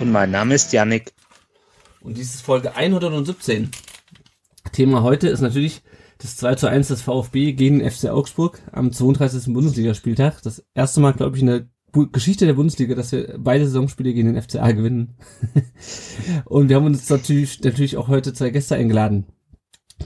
Und mein Name ist Yannick. Und dies ist Folge 117. Thema heute ist natürlich das 2 zu 1 des VfB gegen den FC Augsburg am 32. Bundesligaspieltag. Das erste Mal, glaube ich, in der Geschichte der Bundesliga, dass wir beide Saisonspiele gegen den FCA gewinnen. Und wir haben uns natürlich, natürlich auch heute zwei Gäste eingeladen.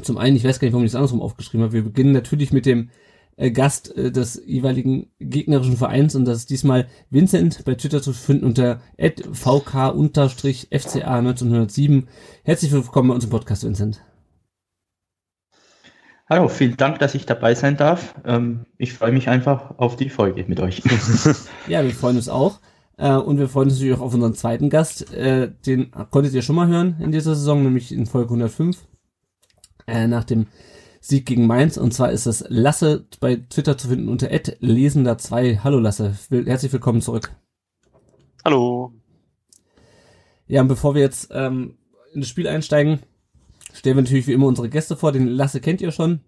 Zum einen, ich weiß gar nicht, warum ich das andersrum aufgeschrieben habe. Wir beginnen natürlich mit dem äh, Gast äh, des jeweiligen gegnerischen Vereins und das ist diesmal Vincent bei Twitter zu finden unter vk-fca 1907. Herzlich willkommen bei uns im Podcast, Vincent. Hallo, vielen Dank, dass ich dabei sein darf. Ähm, ich freue mich einfach auf die Folge mit euch. ja, wir freuen uns auch. Äh, und wir freuen uns natürlich auch auf unseren zweiten Gast. Äh, den konntet ihr schon mal hören in dieser Saison, nämlich in Folge 105. Äh, nach dem Sieg gegen Mainz. Und zwar ist das Lasse bei Twitter zu finden unter lesender2. Hallo Lasse, herzlich willkommen zurück. Hallo. Ja, und bevor wir jetzt ähm, in das Spiel einsteigen, stellen wir natürlich wie immer unsere Gäste vor. Den Lasse kennt ihr schon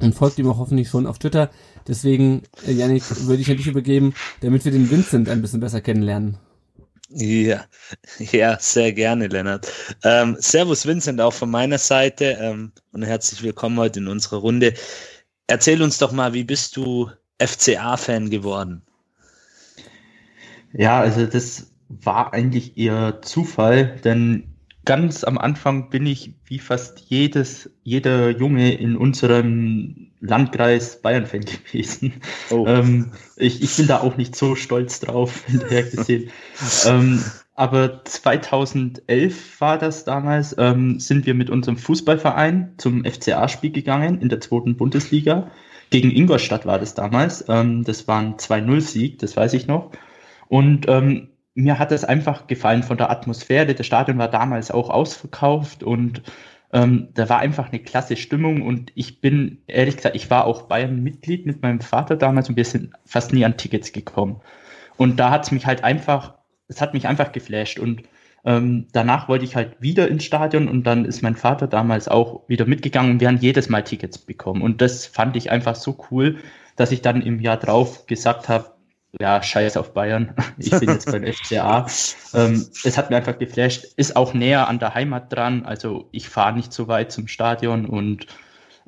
und folgt ihm auch hoffentlich schon auf Twitter. Deswegen, äh, Janik, würde ich an dich übergeben, damit wir den Vincent ein bisschen besser kennenlernen. Ja, ja, sehr gerne, Lennart. Ähm, servus Vincent auch von meiner Seite ähm, und herzlich willkommen heute in unserer Runde. Erzähl uns doch mal, wie bist du FCA-Fan geworden? Ja, also das war eigentlich eher Zufall, denn ganz am Anfang bin ich wie fast jedes, jeder Junge in unserem Landkreis Bayern-Fan gewesen. Oh. Ähm, ich, ich bin da auch nicht so stolz drauf hinterher gesehen. ähm, aber 2011 war das damals, ähm, sind wir mit unserem Fußballverein zum FCA-Spiel gegangen in der zweiten Bundesliga. Gegen Ingolstadt war das damals. Ähm, das war ein 2-0-Sieg, das weiß ich noch. Und ähm, mir hat es einfach gefallen von der Atmosphäre. Das Stadion war damals auch ausverkauft und ähm, da war einfach eine klasse Stimmung und ich bin, ehrlich gesagt, ich war auch Bayern-Mitglied mit meinem Vater damals und wir sind fast nie an Tickets gekommen. Und da hat es mich halt einfach, es hat mich einfach geflasht und ähm, danach wollte ich halt wieder ins Stadion und dann ist mein Vater damals auch wieder mitgegangen und wir haben jedes Mal Tickets bekommen. Und das fand ich einfach so cool, dass ich dann im Jahr drauf gesagt habe, ja, scheiß auf Bayern. Ich bin jetzt beim FCA. Ähm, es hat mir einfach geflasht. Ist auch näher an der Heimat dran. Also ich fahre nicht so weit zum Stadion und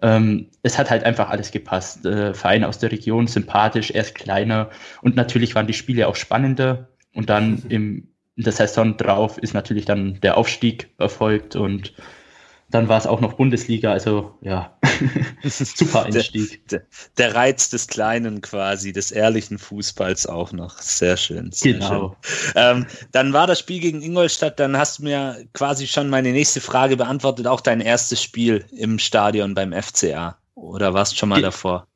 ähm, es hat halt einfach alles gepasst. Äh, Verein aus der Region, sympathisch, erst kleiner und natürlich waren die Spiele auch spannender. Und dann im, in der Saison drauf ist natürlich dann der Aufstieg erfolgt und dann war es auch noch Bundesliga, also ja, super Einstieg. Der, der, der, Reiz des Kleinen quasi, des ehrlichen Fußballs auch noch. Sehr schön. Sehr genau. Schön. Ähm, dann war das Spiel gegen Ingolstadt, dann hast du mir quasi schon meine nächste Frage beantwortet, auch dein erstes Spiel im Stadion beim FCA. Oder warst schon mal Ge davor?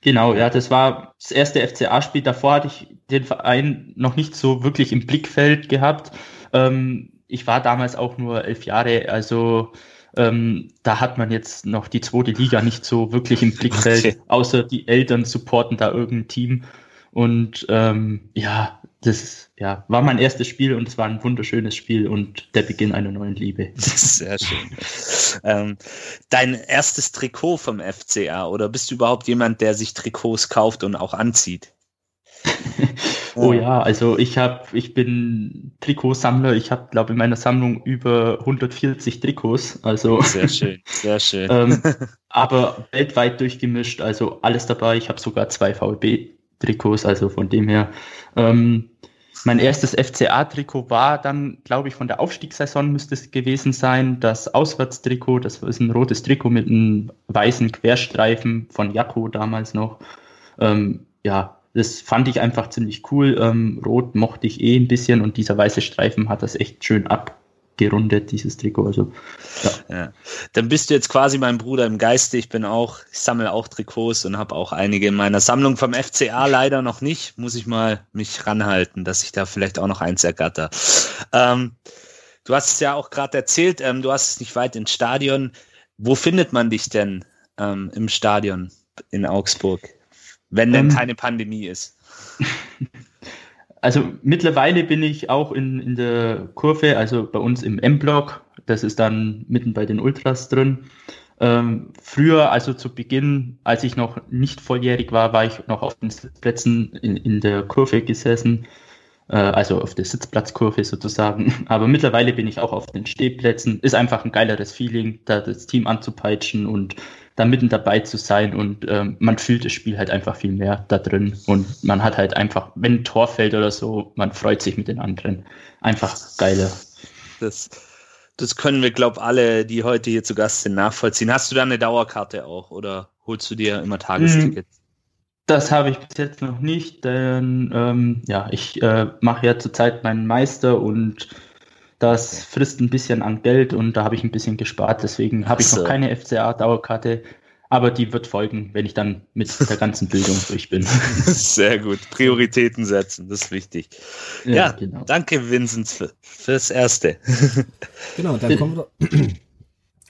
Genau, ja, das war das erste FCA-Spiel. Davor hatte ich den Verein noch nicht so wirklich im Blickfeld gehabt. Ähm, ich war damals auch nur elf Jahre, also ähm, da hat man jetzt noch die zweite Liga nicht so wirklich im Blickfeld, okay. außer die Eltern supporten da irgendein Team. Und ähm, ja, das ja, war mein erstes Spiel und es war ein wunderschönes Spiel und der Beginn einer neuen Liebe. Sehr schön. ähm, dein erstes Trikot vom FCA oder bist du überhaupt jemand, der sich Trikots kauft und auch anzieht? oh ja, also ich habe, ich bin Trikotsammler. Ich habe, glaube in meiner Sammlung über 140 Trikots. Also sehr schön, sehr schön. ähm, aber weltweit durchgemischt, also alles dabei. Ich habe sogar zwei VLB-Trikots, also von dem her. Ähm, mein erstes FCA-Trikot war dann, glaube ich, von der Aufstiegssaison müsste es gewesen sein. Das Auswärtstrikot, das ist ein rotes Trikot mit einem weißen Querstreifen von Jakko damals noch. Ähm, ja, das fand ich einfach ziemlich cool. Ähm, Rot mochte ich eh ein bisschen und dieser weiße Streifen hat das echt schön ab, abgerundet, dieses Trikot. Also, ja. ja. Dann bist du jetzt quasi mein Bruder im Geiste. Ich bin auch, ich sammle auch Trikots und habe auch einige in meiner Sammlung vom FCA leider noch nicht. Muss ich mal mich ranhalten, dass ich da vielleicht auch noch eins ergatter. Ähm, du hast es ja auch gerade erzählt, ähm, du hast es nicht weit ins Stadion. Wo findet man dich denn ähm, im Stadion in Augsburg, wenn denn ähm, keine Pandemie ist? Also mittlerweile bin ich auch in, in der Kurve, also bei uns im M-Block. Das ist dann mitten bei den Ultras drin. Ähm, früher, also zu Beginn, als ich noch nicht volljährig war, war ich noch auf den Sitzplätzen in, in der Kurve gesessen, also auf der Sitzplatzkurve sozusagen. Aber mittlerweile bin ich auch auf den Stehplätzen. Ist einfach ein geileres Feeling, da das Team anzupeitschen und da mitten dabei zu sein und ähm, man fühlt das Spiel halt einfach viel mehr da drin und man hat halt einfach, wenn ein Tor fällt oder so, man freut sich mit den anderen. Einfach geile. Das, das können wir, glaube ich, alle, die heute hier zu Gast sind, nachvollziehen. Hast du da eine Dauerkarte auch oder holst du dir immer Tagestickets? Das habe ich bis jetzt noch nicht, denn ähm, ja, ich äh, mache ja zurzeit meinen Meister und das frisst ein bisschen an Geld und da habe ich ein bisschen gespart. Deswegen habe ich noch keine FCA-Dauerkarte. Aber die wird folgen, wenn ich dann mit der ganzen Bildung durch bin. Sehr gut. Prioritäten setzen, das ist wichtig. Ja, ja genau. danke Vincent für, fürs Erste. Genau, dann kommen wir,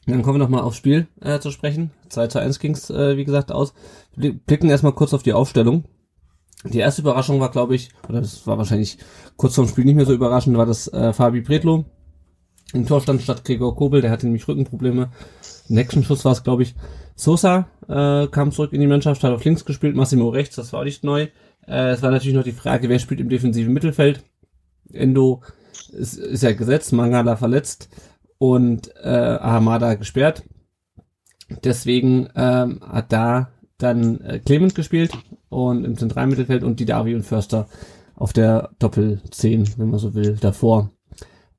dann kommen wir nochmal aufs Spiel äh, zu sprechen. 2 zu 1 ging es, äh, wie gesagt, aus. Blicken erstmal kurz auf die Aufstellung. Die erste Überraschung war, glaube ich, oder das war wahrscheinlich kurz vorm Spiel nicht mehr so überraschend, war das äh, Fabi Bredlo im Tor stand statt Gregor Kobel, der hatte nämlich Rückenprobleme. nächsten Schuss war es, glaube ich. Sosa äh, kam zurück in die Mannschaft, hat auf links gespielt, Massimo rechts, das war auch nicht neu. Äh, es war natürlich noch die Frage, wer spielt im defensiven Mittelfeld. Endo ist, ist ja gesetzt, Mangala verletzt und äh, Ahamada gesperrt. Deswegen ähm, hat da dann äh, Clement gespielt und im Zentralmittelfeld und die Davi und Förster auf der Doppel 10, wenn man so will, davor.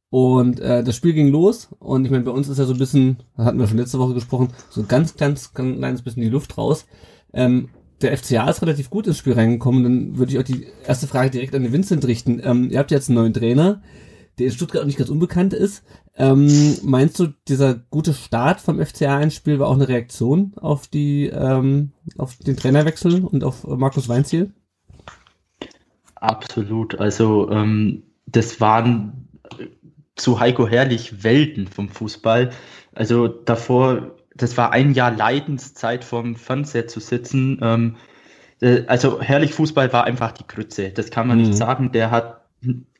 Und äh, das Spiel ging los und ich meine, bei uns ist ja so ein bisschen, hatten wir schon letzte Woche gesprochen, so ganz, ganz, ganz kleines bisschen die Luft raus. Ähm, der FCA ist relativ gut ins Spiel reingekommen. Dann würde ich auch die erste Frage direkt an den Vincent richten. Ähm, ihr habt jetzt einen neuen Trainer, der in Stuttgart auch nicht ganz unbekannt ist. Ähm, meinst du, dieser gute Start vom FCA ins Spiel war auch eine Reaktion auf die, ähm, auf den Trainerwechsel und auf Markus Weinziel? Absolut. Also ähm, das waren zu Heiko Herrlich Welten vom Fußball. Also davor, das war ein Jahr Leidenszeit vom Fernseher zu sitzen. Ähm, äh, also Herrlich Fußball war einfach die Krütze. Das kann man mhm. nicht sagen. Der hat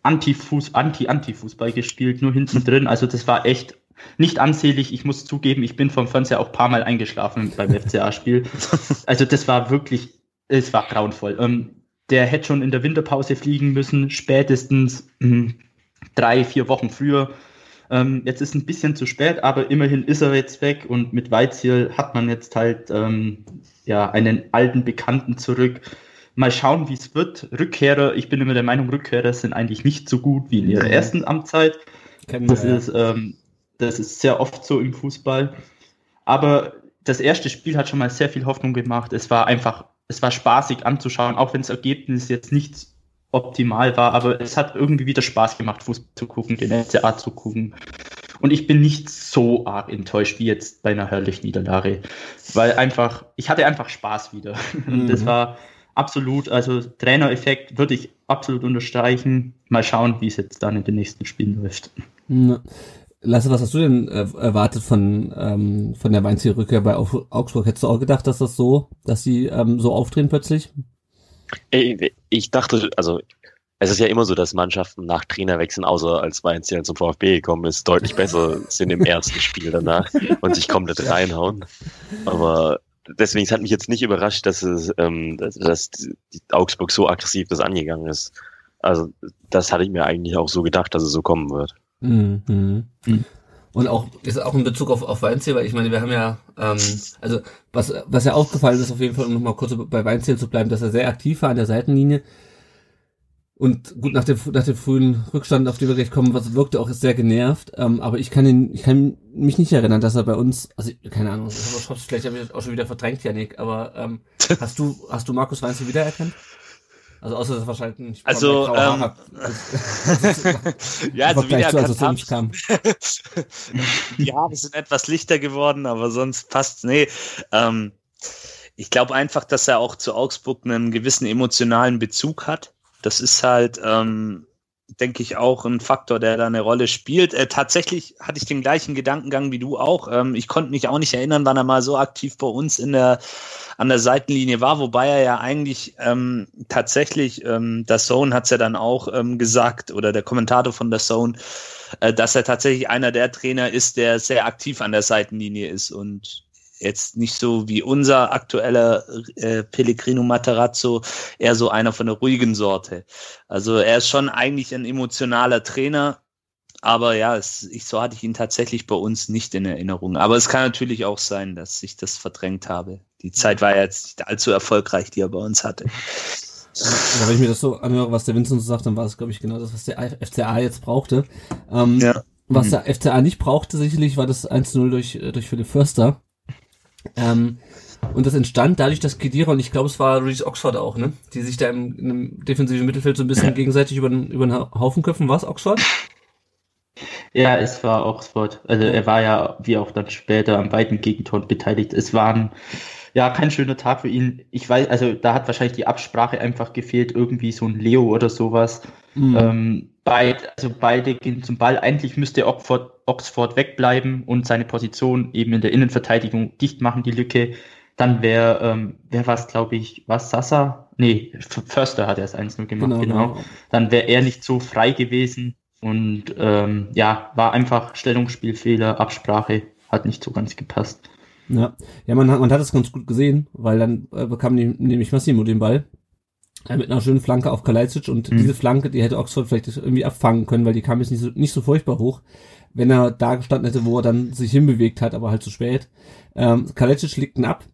Anti-Fuß, Anti-Anti-Fußball gespielt, nur hinten drin. Also das war echt nicht ansehlich. Ich muss zugeben, ich bin vom Fernseher auch paar Mal eingeschlafen beim FCA-Spiel. Also das war wirklich, es war grauenvoll. Ähm, der hätte schon in der Winterpause fliegen müssen, spätestens mh, hm, drei, vier Wochen früher. Ähm, jetzt ist ein bisschen zu spät, aber immerhin ist er jetzt weg und mit Weizierl hat man jetzt halt ähm, ja einen alten Bekannten zurück. Mal schauen, wie es wird. Rückkehrer, ich bin immer der Meinung, Rückkehrer sind eigentlich nicht so gut wie in ihrer ersten Amtszeit. Kennen das, wir, ist, ähm, das ist sehr oft so im Fußball. Aber das erste Spiel hat schon mal sehr viel Hoffnung gemacht. Es war einfach, es war spaßig anzuschauen, auch wenn das Ergebnis jetzt nicht optimal war, aber es hat irgendwie wieder Spaß gemacht, Fußball zu gucken, den NCA zu gucken. Und ich bin nicht so arg enttäuscht wie jetzt bei einer herrlichen Niederlage, weil einfach, ich hatte einfach Spaß wieder. Mhm. Das war absolut, also Trainereffekt würde ich absolut unterstreichen. Mal schauen, wie es jetzt dann in den nächsten Spielen läuft. Lasse, was hast du denn äh, erwartet von, ähm, von der Weinzielrückkehr bei Augsburg? Hättest du auch gedacht, dass das so, dass sie ähm, so aufdrehen plötzlich? Ich dachte, also es ist ja immer so, dass Mannschaften nach Trainerwechseln, außer als Weinziel zum VfB gekommen ist, deutlich besser sind im ersten Spiel danach und sich komplett reinhauen. Aber deswegen hat mich jetzt nicht überrascht, dass es, ähm, dass Augsburg so aggressiv das angegangen ist. Also das hatte ich mir eigentlich auch so gedacht, dass es so kommen wird. Mhm. Mhm. Und auch, ist auch in Bezug auf, auf Weinziel, weil ich meine, wir haben ja, ähm, also was, was ja aufgefallen ist, auf jeden Fall, um nochmal kurz bei Weinziel zu bleiben, dass er sehr aktiv war an der Seitenlinie. Und gut, nach dem, nach dem frühen Rückstand, auf den wir gleich kommen, was wirkte auch sehr genervt. Ähm, aber ich kann ihn, ich kann mich nicht erinnern, dass er bei uns, also keine Ahnung, vielleicht habe ich das auch schon wieder verdrängt, Janik, aber ähm, hast du, hast du Markus Weinziel wiedererkannt? Also außer dass wahrscheinlich Also, ähm, ja, also wie zu, als kam. die Haare sind etwas lichter geworden, aber sonst passt nee. Ähm, ich glaube einfach, dass er auch zu Augsburg einen gewissen emotionalen Bezug hat. Das ist halt, ähm, denke ich, auch ein Faktor, der da eine Rolle spielt. Äh, tatsächlich hatte ich den gleichen Gedankengang wie du auch. Ähm, ich konnte mich auch nicht erinnern, wann er mal so aktiv bei uns in der an der Seitenlinie war, wobei er ja eigentlich ähm, tatsächlich, ähm, der Zone hat es ja dann auch ähm, gesagt, oder der Kommentator von der Zone, äh, dass er tatsächlich einer der Trainer ist, der sehr aktiv an der Seitenlinie ist und jetzt nicht so wie unser aktueller äh, Pellegrino Materazzo, eher so einer von der ruhigen Sorte. Also er ist schon eigentlich ein emotionaler Trainer, aber ja, es, ich, so hatte ich ihn tatsächlich bei uns nicht in Erinnerung. Aber es kann natürlich auch sein, dass ich das verdrängt habe. Die Zeit war ja jetzt nicht allzu erfolgreich, die er bei uns hatte. Ja, wenn ich mir das so anhöre, was der Vincent so sagt, dann war es, glaube ich, genau das, was der FCA jetzt brauchte. Ähm, ja. Was mhm. der FCA nicht brauchte, sicherlich, war das 1-0 durch, äh, durch Philipp Förster. Ähm, und das entstand dadurch, dass Kedira und ich glaube, es war Reese Oxford auch, ne? Die sich da im, im defensiven Mittelfeld so ein bisschen gegenseitig über den, über den Haufen köpfen. Was, Oxford? Ja, es war Oxford. Also er war ja, wie auch dann später, am beiden Gegentor beteiligt. Es war ein, ja, kein schöner Tag für ihn. Ich weiß, also da hat wahrscheinlich die Absprache einfach gefehlt, irgendwie so ein Leo oder sowas. Mhm. Ähm, beid, also beide gehen zum Ball. Eigentlich müsste Oxford, Oxford wegbleiben und seine Position eben in der Innenverteidigung dicht machen, die Lücke. Dann wäre, ähm, wer war es, glaube ich, was Sasa? Nee, Förster hat er es 1-0 gemacht, genau. genau. genau. Dann wäre er nicht so frei gewesen. Und ähm, ja, war einfach Stellungsspielfehler, Absprache, hat nicht so ganz gepasst. Ja, ja man, hat, man hat das ganz gut gesehen, weil dann äh, bekam die, nämlich Massimo den Ball mit einer schönen Flanke auf Kalajdzic und mhm. diese Flanke, die hätte Oxford vielleicht irgendwie abfangen können, weil die kam jetzt nicht so, nicht so furchtbar hoch, wenn er da gestanden hätte, wo er dann sich hinbewegt hat, aber halt zu spät. Ähm, Kalajdzic legt ihn ab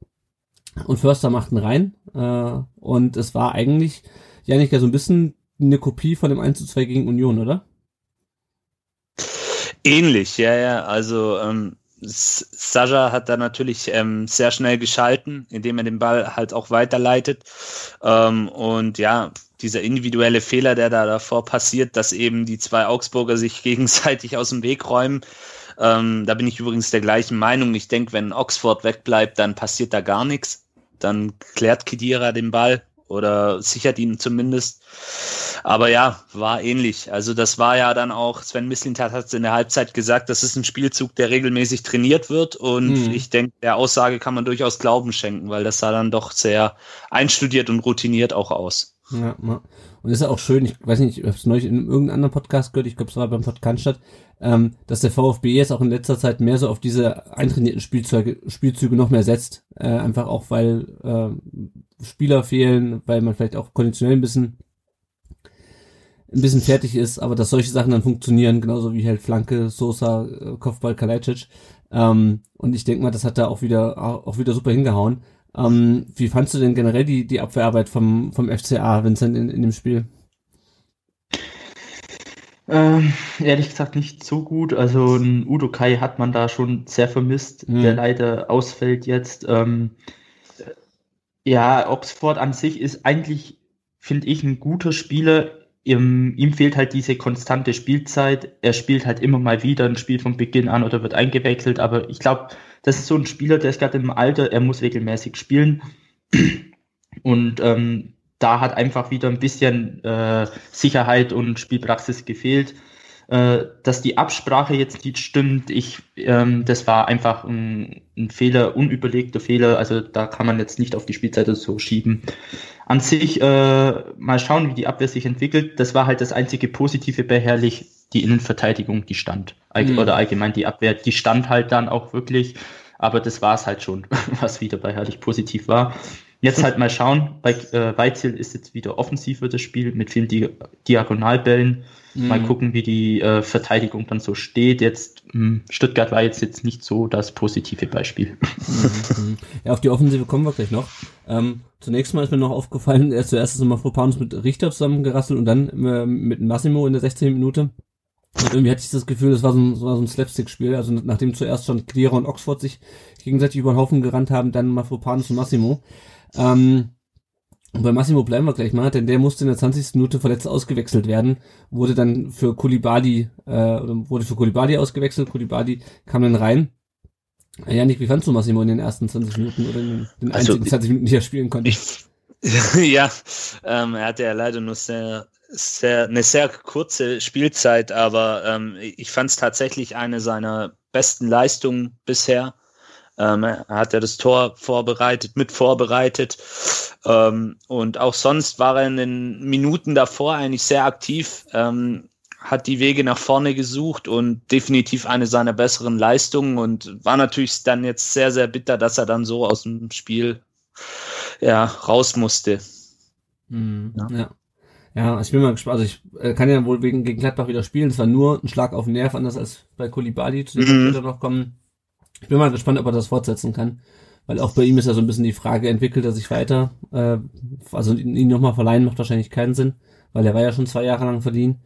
und Förster macht ihn rein äh, und es war eigentlich ja nicht so ein bisschen eine Kopie von dem 1 zu 2 gegen Union, oder? Ähnlich, ja, ja. Also ähm, Saja hat da natürlich ähm, sehr schnell geschalten, indem er den Ball halt auch weiterleitet. Ähm, und ja, dieser individuelle Fehler, der da davor passiert, dass eben die zwei Augsburger sich gegenseitig aus dem Weg räumen. Ähm, da bin ich übrigens der gleichen Meinung. Ich denke, wenn Oxford wegbleibt, dann passiert da gar nichts. Dann klärt Kedira den Ball oder sichert ihn zumindest. Aber ja, war ähnlich. Also das war ja dann auch, Sven Mislintat hat es in der Halbzeit gesagt, das ist ein Spielzug, der regelmäßig trainiert wird. Und mhm. ich denke, der Aussage kann man durchaus Glauben schenken, weil das sah dann doch sehr einstudiert und routiniert auch aus. Ja, und ist ja auch schön, ich weiß nicht, ich habe es neulich in irgendeinem anderen Podcast gehört, ich glaube es war beim Podcast statt, ähm, dass der VfB jetzt auch in letzter Zeit mehr so auf diese eintrainierten Spielzeuge, Spielzüge noch mehr setzt. Äh, einfach auch, weil äh, Spieler fehlen, weil man vielleicht auch konditionell ein bisschen ein bisschen fertig ist, aber dass solche Sachen dann funktionieren, genauso wie halt Flanke, Sosa, äh, Kopfball, Kalajdzic. Ähm, und ich denke mal, das hat da auch wieder auch wieder super hingehauen. Ähm, wie fandst du denn generell die, die Abwehrarbeit vom, vom FCA, Vincent, in, in dem Spiel? Ähm, ehrlich gesagt nicht so gut. Also ein Udo Kai hat man da schon sehr vermisst, mhm. der leider ausfällt jetzt. Ähm, ja, Oxford an sich ist eigentlich, finde ich, ein guter Spieler. Ihm, ihm, fehlt halt diese konstante Spielzeit. Er spielt halt immer mal wieder ein Spiel von Beginn an oder wird eingewechselt. Aber ich glaube, das ist so ein Spieler, der ist gerade im Alter, er muss regelmäßig spielen. Und ähm, da hat einfach wieder ein bisschen äh, Sicherheit und Spielpraxis gefehlt. Äh, dass die Absprache jetzt nicht stimmt, ich, ähm, das war einfach ein, ein, Fehler, unüberlegter Fehler. Also da kann man jetzt nicht auf die Spielzeit so schieben. An sich äh, mal schauen, wie die Abwehr sich entwickelt. Das war halt das einzige Positive bei Herrlich, die Innenverteidigung, die stand. Mhm. Oder allgemein die Abwehr, die stand halt dann auch wirklich. Aber das war es halt schon, was wieder bei Herrlich positiv war. Jetzt halt mal schauen. Bei äh, Weizil ist jetzt wieder offensiver das Spiel mit vielen Di Diagonalbällen. Mhm. Mal gucken, wie die äh, Verteidigung dann so steht. Jetzt mh, hm, Stuttgart war jetzt, jetzt nicht so das positive Beispiel. Mhm. Ja, auf die Offensive kommen wir gleich noch. Ähm, zunächst mal ist mir noch aufgefallen, er zuerst ist nochmal Propanus mit Richter zusammengerasselt und dann äh, mit Massimo in der 16. Minute. Und irgendwie hatte ich das Gefühl, das war so ein, so ein Slapstick-Spiel. Also nachdem zuerst schon Clearer und Oxford sich gegenseitig über den Haufen gerannt haben, dann Mafropanus und Massimo. Ähm, Und bei Massimo bleiben wir gleich mal, denn der musste in der 20. Minute verletzt ausgewechselt werden, wurde dann für Kulibali, äh, wurde für Kulibali ausgewechselt, Kulibali kam dann rein. Janik, wie fandst du Massimo in den ersten 20 Minuten oder in den Also, einzigen 20 Minuten, die er spielen konnte? Ich, ja, ähm, er hatte ja leider nur sehr, sehr, eine sehr kurze Spielzeit, aber ähm, ich fand es tatsächlich eine seiner besten Leistungen bisher. Ähm, er hat ja das Tor vorbereitet, mit vorbereitet. Ähm, und auch sonst war er in den Minuten davor eigentlich sehr aktiv, ähm, hat die Wege nach vorne gesucht und definitiv eine seiner besseren Leistungen und war natürlich dann jetzt sehr, sehr bitter, dass er dann so aus dem Spiel ja, raus musste. Mhm, Ja. ja. Ja, ich bin mal gespannt. Also ich äh, kann ja wohl wegen gegen Gladbach wieder spielen. Es war nur ein Schlag auf den Nerv, anders als bei Kulibali, zu dem wir Mhm. später noch kommen. Ich bin mal gespannt, ob er das fortsetzen kann. Weil auch bei ihm ist ja so ein bisschen die Frage, entwickelt er sich weiter? Äh, also ihn nochmal verleihen macht wahrscheinlich keinen Sinn, weil er war ja schon zwei Jahre lang verliehen.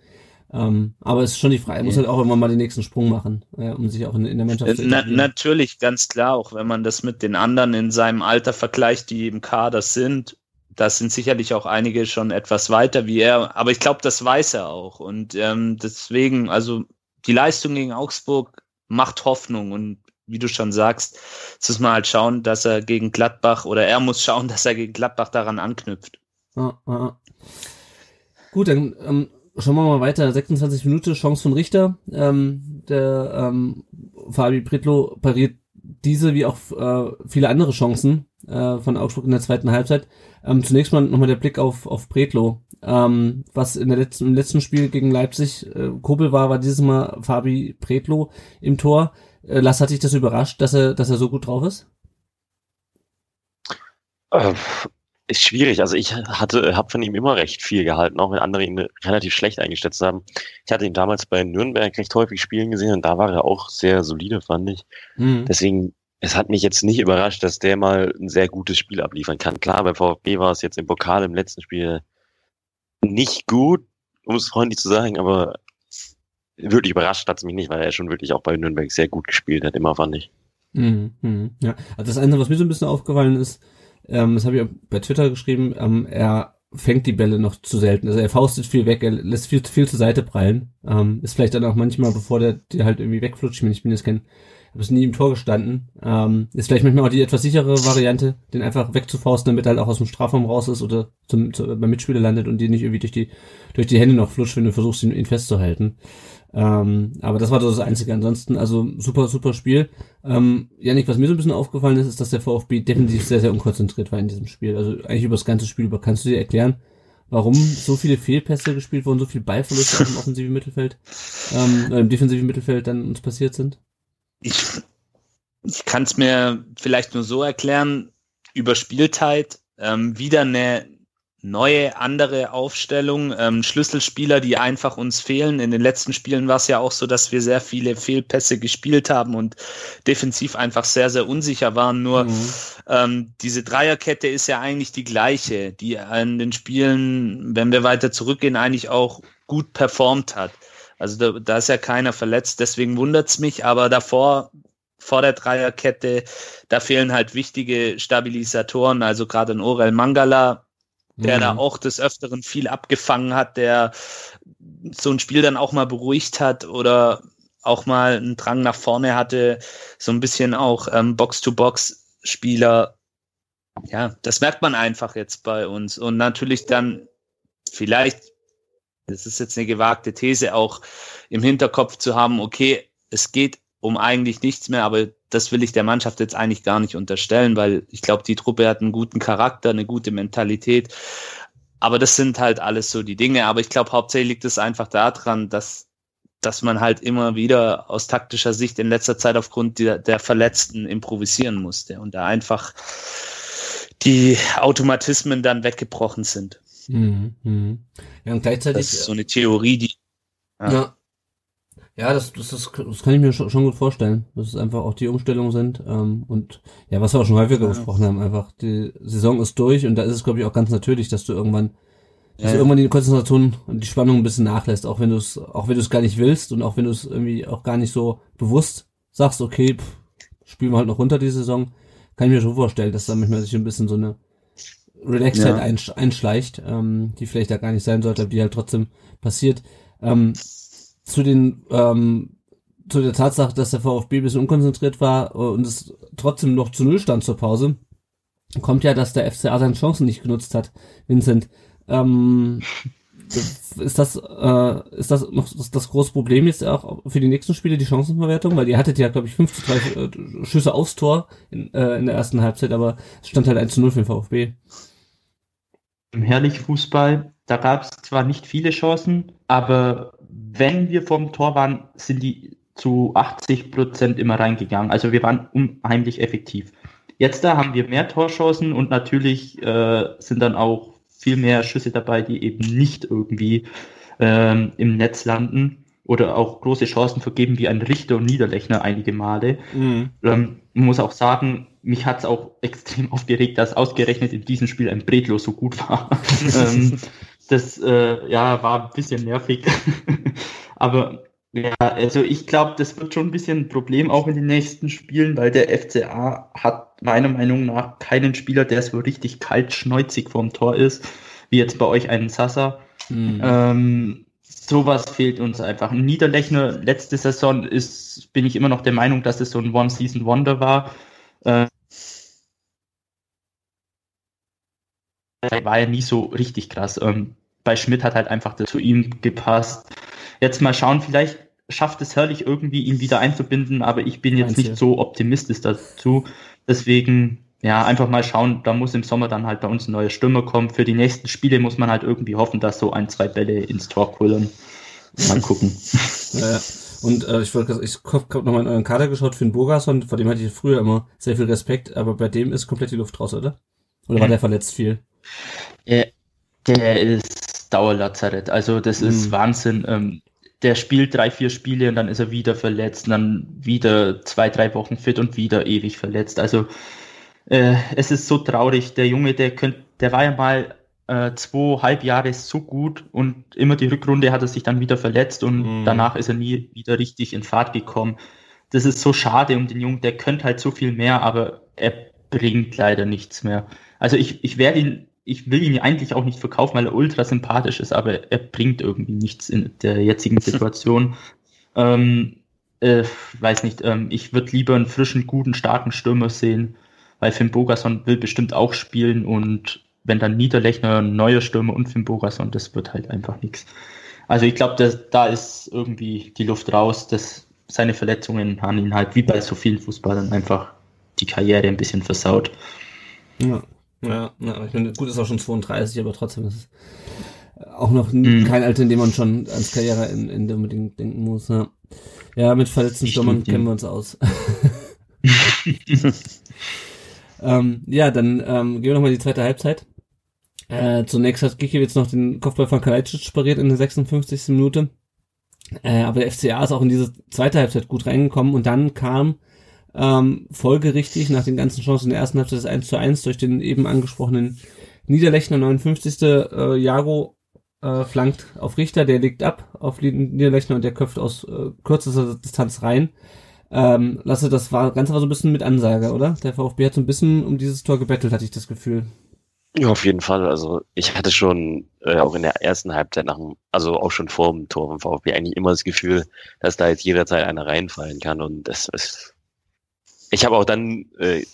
Ähm, aber es ist schon die Frage, er muss halt auch immer mal den nächsten Sprung machen, äh, um sich auch in, in der Mannschaft zu Na, natürlich, ganz klar, auch wenn man das mit den anderen in seinem Alter vergleicht, die im Kader sind. Da sind sicherlich auch einige schon etwas weiter wie er, aber ich glaube, das weiß er auch. Und ähm, deswegen, also die Leistung gegen Augsburg macht Hoffnung und wie du schon sagst, jetzt muss man halt schauen, dass er gegen Gladbach oder er muss schauen, dass er gegen Gladbach daran anknüpft. Ah, ah. Gut, dann ähm, schauen wir mal weiter. 26 Minuten, Chance von Richter. Ähm, der ähm, Fabi Pritlo pariert diese wie auch äh, viele andere Chancen äh, von Augsburg in der zweiten Halbzeit. Ähm, zunächst mal nochmal der Blick auf, auf Pretlo. Ähm, was in der letzten, im letzten Spiel gegen Leipzig äh, Kobel war, war dieses Mal Fabi Pretlo im Tor. Äh, Lass hat dich das überrascht, dass er, dass er so gut drauf ist? Äh, ist schwierig. Also ich hatte, habe von ihm immer recht viel gehalten, auch wenn andere ihn relativ schlecht eingeschätzt haben. Ich hatte ihn damals bei Nürnberg recht häufig spielen gesehen und da war er auch sehr solide, fand ich. Mhm. Deswegen, es hat mich jetzt nicht überrascht, dass der mal ein sehr gutes Spiel abliefern kann. Klar, beim VfB war es jetzt im Pokal im letzten Spiel nicht gut, um es freundlich zu sagen, aber wirklich überrascht hat es mich nicht, weil er schon wirklich auch bei Nürnberg sehr gut gespielt hat, immer fand ich. Mhm, mhm, ja, also das Einzige, was mir so ein bisschen aufgefallen ist, ähm, das habe ich auch bei Twitter geschrieben, ähm, er fängt die Bälle noch zu selten. Also er faustet viel weg, er lässt viel, viel zur Seite prallen. Ähm, ist vielleicht dann auch manchmal, bevor der, der halt irgendwie wegflutscht, ich meine, ich bin jetzt kein, habe es nie im Tor gestanden. Ähm, ist vielleicht manchmal auch die etwas sichere Variante, den einfach wegzufausten, damit er halt auch aus dem Strafraum raus ist oder zum, zu, beim Mitspieler landet und dir nicht irgendwie durch die, durch die Hände noch flutscht, wenn du versuchst, ihn, ihn festzuhalten. Ähm, aber das war das Einzige. Ansonsten, also super, super Spiel. Ähm, Janik, was mir so ein bisschen aufgefallen ist, ist, dass der VfB definitiv sehr, sehr unkonzentriert war in diesem Spiel. Also eigentlich über das ganze Spiel über. Kannst du dir erklären, warum so viele Fehlpässe gespielt wurden, so viel Ballverluste im offensiven Mittelfeld, ähm, äh, im defensiven Mittelfeld dann uns passiert sind? Ich, ich kann es mir vielleicht nur so erklären, über Spielzeit ähm, wieder eine neue, andere Aufstellung, ähm, Schlüsselspieler, die einfach uns fehlen. In den letzten Spielen war es ja auch so, dass wir sehr viele Fehlpässe gespielt haben und defensiv einfach sehr, sehr unsicher waren. Nur Mhm. ähm, diese Dreierkette ist ja eigentlich die gleiche, die an den Spielen, wenn wir weiter zurückgehen, eigentlich auch gut performt hat. Also da, da ist ja keiner verletzt, deswegen wundert's mich, aber davor, vor der Dreierkette, da fehlen halt wichtige Stabilisatoren, also gerade ein Orel Mangala, der Mhm. da auch des Öfteren viel abgefangen hat, der so ein Spiel dann auch mal beruhigt hat oder auch mal einen Drang nach vorne hatte, so ein bisschen auch ähm, Box-to-Box-Spieler. Ja, das merkt man einfach jetzt bei uns. Und natürlich dann vielleicht, das ist jetzt eine gewagte These, auch im Hinterkopf zu haben, okay, es geht um eigentlich nichts mehr, aber das will ich der Mannschaft jetzt eigentlich gar nicht unterstellen, weil ich glaube, die Truppe hat einen guten Charakter, eine gute Mentalität. Aber das sind halt alles so die Dinge. Aber ich glaube, hauptsächlich liegt es einfach daran, dass, dass man halt immer wieder aus taktischer Sicht in letzter Zeit aufgrund der, der Verletzten improvisieren musste und da einfach die Automatismen dann weggebrochen sind. Mhm. Mhm. Ja, und gleichzeitig. Das ist so eine Theorie, die Ja. Ja, ja das, das, das, das kann ich mir schon, schon gut vorstellen, dass es einfach auch die Umstellungen sind. Ähm, und ja, was wir auch schon häufiger Ja. haben, einfach, die Saison ist durch und da ist es, glaube ich, auch ganz natürlich, dass du irgendwann, dass Ja, du irgendwann die Konzentration und die Spannung ein bisschen nachlässt, auch wenn du es, auch wenn du es gar nicht willst und auch wenn du es irgendwie auch gar nicht so bewusst sagst, okay, pff, spielen wir halt noch runter die Saison, kann ich mir schon vorstellen, dass da manchmal sich ein bisschen so eine Relaxedheit Ja. einsch einschleicht, ähm, die vielleicht da gar nicht sein sollte, aber die halt trotzdem passiert. Ähm, zu den ähm, zu der Tatsache, dass der VfB ein bisschen unkonzentriert war äh, und es trotzdem noch zu Null stand zur Pause, kommt ja, dass der FCA seine Chancen nicht genutzt hat. Vincent, ähm, ist das äh, ist das noch das, das große Problem jetzt auch für die nächsten Spiele die Chancenverwertung, weil ihr hattet ja glaube ich 5 zu 3 äh, Schüsse aufs Tor in, äh, in der ersten Halbzeit, aber es stand halt 1 zu 0 für den VfB. Im Herrlich-Fußball, da gab es zwar nicht viele Chancen, aber wenn wir vorm Tor waren, sind die zu 80 Prozent immer reingegangen. Also wir waren unheimlich effektiv. Jetzt da haben wir mehr Torchancen und natürlich äh, sind dann auch viel mehr Schüsse dabei, die eben nicht irgendwie ähm, im Netz landen oder auch große Chancen vergeben wie ein Richter und Niederlechner einige Male. Ähm, man muss auch sagen, mich hat es auch extrem aufgeregt, dass ausgerechnet in diesem Spiel ein Bredlo so gut war. ähm, das äh, ja, war ein bisschen nervig. Aber ja, also ich glaube, das wird schon ein bisschen ein Problem auch in den nächsten Spielen, weil der FCA hat meiner Meinung nach keinen Spieler, der so richtig kaltschneuzig vorm Tor ist, wie jetzt bei euch einen Sasa. Mhm. Ähm, sowas fehlt uns einfach. Ein Niederlechner letzte Saison ist, bin ich immer noch der Meinung, dass es so ein One-Season-Wonder war. Äh, war ja nie so richtig krass. Ähm, bei Schmidt hat halt einfach zu ihm gepasst. Jetzt mal schauen, vielleicht schafft es Herrlich irgendwie, ihn wieder einzubinden, aber ich bin jetzt nicht so optimistisch dazu. Deswegen, ja, einfach mal schauen, da muss im Sommer dann halt bei uns ein neuer Stürmer kommen. Für die nächsten Spiele muss man halt irgendwie hoffen, dass so ein, zwei Bälle ins Tor kullern. Mal gucken. Ja. Und äh, ich wollte, ich habe hab nochmal in euren Kader geschaut für den Burgerson, vor dem hatte ich früher immer sehr viel Respekt, aber bei dem ist komplett die Luft raus, oder? Oder war der verletzt viel? Der, der ist Dauerlazarett. Also das ist Mhm. Wahnsinn. Ähm, der spielt drei, vier Spiele und dann ist er wieder verletzt und dann wieder zwei, drei Wochen fit und wieder ewig verletzt. Also äh, es ist so traurig. Der Junge, der könnt, der war ja mal äh, zweieinhalb Jahre so gut und immer die Rückrunde hat er sich dann wieder verletzt und Mhm. danach ist er nie wieder richtig in Fahrt gekommen. Das ist so schade um den Jungen. Der könnte halt so viel mehr, aber er bringt leider nichts mehr. Also ich, ich werde ihn, ich will ihn eigentlich auch nicht verkaufen, weil er ultra sympathisch ist, aber er bringt irgendwie nichts in der jetzigen Situation. ähm, äh, weiß nicht, ähm, ich würde lieber einen frischen, guten, starken Stürmer sehen, weil Finn Bogason will bestimmt auch spielen und wenn dann Niederlechner neuer Stürmer und Finn Bogason, das wird halt einfach nichts. Also ich glaube, da ist irgendwie die Luft raus, dass seine Verletzungen haben ihn halt wie bei so vielen Fußballern einfach die Karriere ein bisschen versaut. Ja, ja, ja. Ich meine, gut, ist auch schon 32, aber trotzdem ist es auch noch Mhm. kein Alter, in dem man schon ans Karriereende unbedingt denken muss. Ja, ja mit verletzten Stürmern kennen wir uns aus. ähm, ja, dann ähm, gehen wir nochmal in die zweite Halbzeit. Äh, zunächst hat Gikiewicz noch den Kopfball von Kalajdzic pariert in der 56. Minute. Äh, aber der FCA ist auch in diese zweite Halbzeit gut reingekommen und dann kam ähm, folgerichtig nach den ganzen Chancen in der ersten Halbzeit das 1 zu 1 durch den eben angesprochenen Niederlechner 59. Äh, Jago äh, flankt auf Richter, der legt ab auf Niederlechner und der köpft aus äh, kürzester Distanz rein. Ähm, Lasse, das war ganz aber so ein bisschen mit Ansage, oder? Der VfB hat so ein bisschen um dieses Tor gebettelt, hatte ich das Gefühl. Ja, auf jeden Fall. Also ich hatte schon äh, auch in der ersten Halbzeit nach dem, also auch schon vor dem Tor vom VfB eigentlich immer das Gefühl, dass da jetzt jederzeit einer reinfallen kann und das ist. Ich habe auch dann, äh,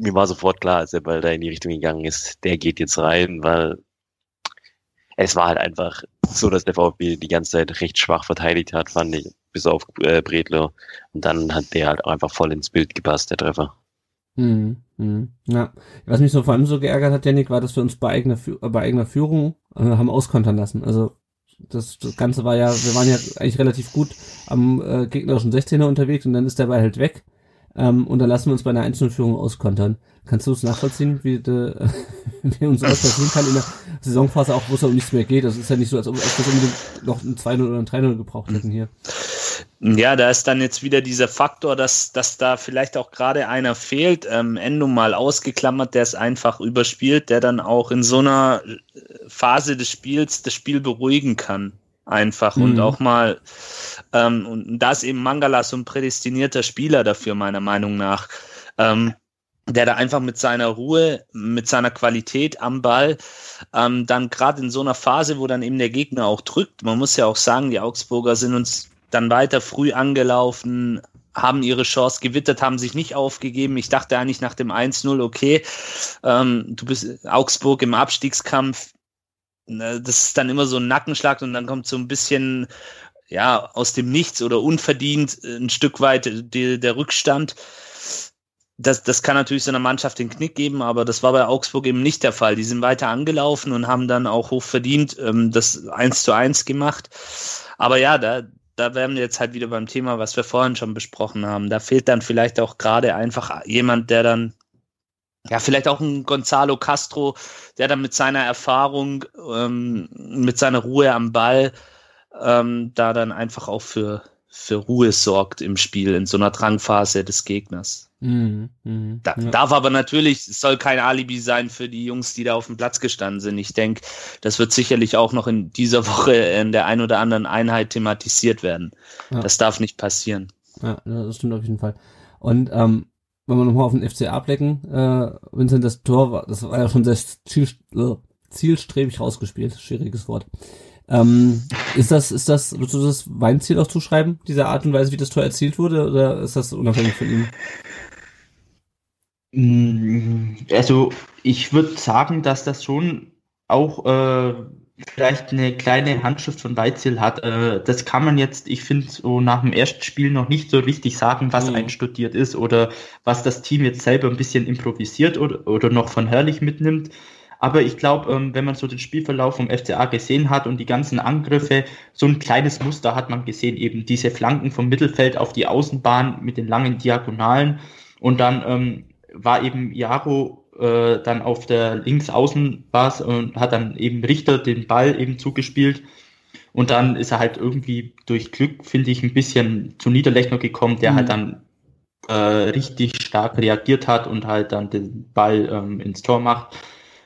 mir war sofort klar, als der Ball da in die Richtung gegangen ist, der geht jetzt rein, weil es war halt einfach so, dass der VfB die ganze Zeit recht schwach verteidigt hat, fand ich, bis auf äh, Bredlo. Und dann hat der halt auch einfach voll ins Bild gepasst, der Treffer. Hm, hm, ja. Was mich so vor allem so geärgert hat, Janik, war, dass wir uns bei eigener, bei eigener Führung äh, haben auskontern lassen. Also das, das Ganze war ja, wir waren ja eigentlich relativ gut am äh, gegnerischen 16er unterwegs und dann ist der Ball halt weg. Ähm, und dann lassen wir uns bei einer einzelnen Führung auskontern. Kannst du es nachvollziehen, wie, de, wie uns das passieren kann in der Saisonphase, auch wo es um nichts mehr geht? Das ist ja nicht so, als ob wir unbedingt noch ein 2-0 oder ein 3-0 gebraucht hätten hier. Ja, da ist dann jetzt wieder dieser Faktor, dass, dass da vielleicht auch gerade einer fehlt, ähm, Endo mal ausgeklammert, der es einfach überspielt, der dann auch in so einer äh, Phase des Spiels das Spiel beruhigen kann. Einfach und Mhm. auch mal, ähm, und da ist eben Mangala so ein prädestinierter Spieler dafür, meiner Meinung nach. Ähm, der da einfach mit seiner Ruhe, mit seiner Qualität am Ball, ähm, dann gerade in so einer Phase, wo dann eben der Gegner auch drückt, man muss ja auch sagen, die Augsburger sind uns dann weiter früh angelaufen, haben ihre Chance gewittert, haben sich nicht aufgegeben. Ich dachte eigentlich nach dem 1-0, okay, ähm, du bist Augsburg im Abstiegskampf, ne, das ist dann immer so ein Nackenschlag und dann kommt so ein bisschen ja aus dem Nichts oder unverdient ein Stück weit die, der Rückstand das, das kann natürlich so einer Mannschaft den Knick geben, aber das war bei Augsburg eben nicht der Fall. Die sind weiter angelaufen und haben dann auch hoch verdient ähm, das eins zu eins gemacht. Aber ja, da, da wären wir jetzt halt wieder beim Thema, was wir vorhin schon besprochen haben. Da fehlt dann vielleicht auch gerade einfach jemand, der dann, ja, vielleicht auch ein Gonzalo Castro, der dann mit seiner Erfahrung, ähm, mit seiner Ruhe am Ball, ähm, da dann einfach auch für, für Ruhe sorgt im Spiel in so einer Drangphase des Gegners. Mhm, mh, da, ja. Darf aber natürlich, es soll kein Alibi sein für die Jungs, die da auf dem Platz gestanden sind. Ich denke, das wird sicherlich auch noch in dieser Woche in der ein oder anderen Einheit thematisiert werden. Ja. Das darf nicht passieren. Ja, das stimmt auf jeden Fall. Und ähm, wenn wir nochmal auf den FCA blicken, äh, Vincent, das Tor war, das war ja schon sehr ziel, äh, zielstrebig rausgespielt, schwieriges Wort. Ähm, ist das, ist das, würdest du das Weinziel auch zuschreiben, diese Art und Weise, wie das Tor erzielt wurde, oder ist das unabhängig von ihm? Mm, also ich würde sagen, dass das schon auch äh, vielleicht eine kleine Handschrift von Weizil hat. Äh, das kann man jetzt, ich finde, so nach dem ersten Spiel noch nicht so richtig sagen, was mhm. einstudiert ist oder was das Team jetzt selber ein bisschen improvisiert oder, oder noch von Herrlich mitnimmt. Aber ich glaube, ähm, wenn man so den Spielverlauf vom FCA gesehen hat und die ganzen Angriffe, so ein kleines Muster hat man gesehen, eben diese Flanken vom Mittelfeld auf die Außenbahn mit den langen Diagonalen und dann ähm, war eben Jaro äh, dann auf der Linksaußen war und hat dann eben Richter den Ball eben zugespielt. Und dann ist er halt irgendwie durch Glück, finde ich, ein bisschen zu Niederlechner gekommen, der halt mhm. halt dann äh, richtig stark reagiert hat und halt dann den Ball ähm, ins Tor macht.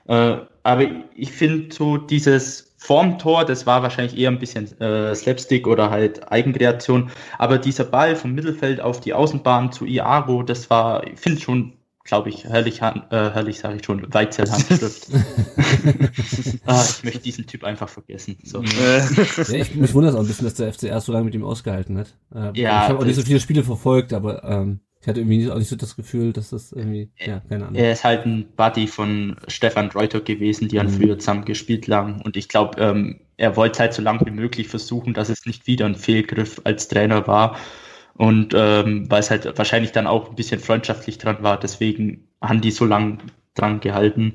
Äh, aber ich finde so dieses Formtor, das war wahrscheinlich eher ein bisschen äh, Slapstick oder halt Eigenkreation. Aber dieser Ball vom Mittelfeld auf die Außenbahn zu Iaro, das war, ich finde schon glaube ich, herrlich, äh, herrlich sage ich schon, Weizelhandschrift. ah, ich möchte diesen Typ einfach vergessen. So. ja, ich, mich wundert auch ein bisschen, dass der FCR so lange mit ihm ausgehalten hat. Äh, ja, ich habe auch nicht so viele Spiele verfolgt, aber ähm, ich hatte irgendwie auch nicht so das Gefühl, dass das irgendwie, ja, keine Ahnung. Er ist halt ein Buddy von Stefan Reuter gewesen, die haben mhm. früher zusammen gespielt lang. Und ich glaube, ähm, er wollte halt so lange wie möglich versuchen, dass es nicht wieder ein Fehlgriff als Trainer war. Und ähm, weil es halt wahrscheinlich dann auch ein bisschen freundschaftlich dran war, deswegen haben die so lang dran gehalten.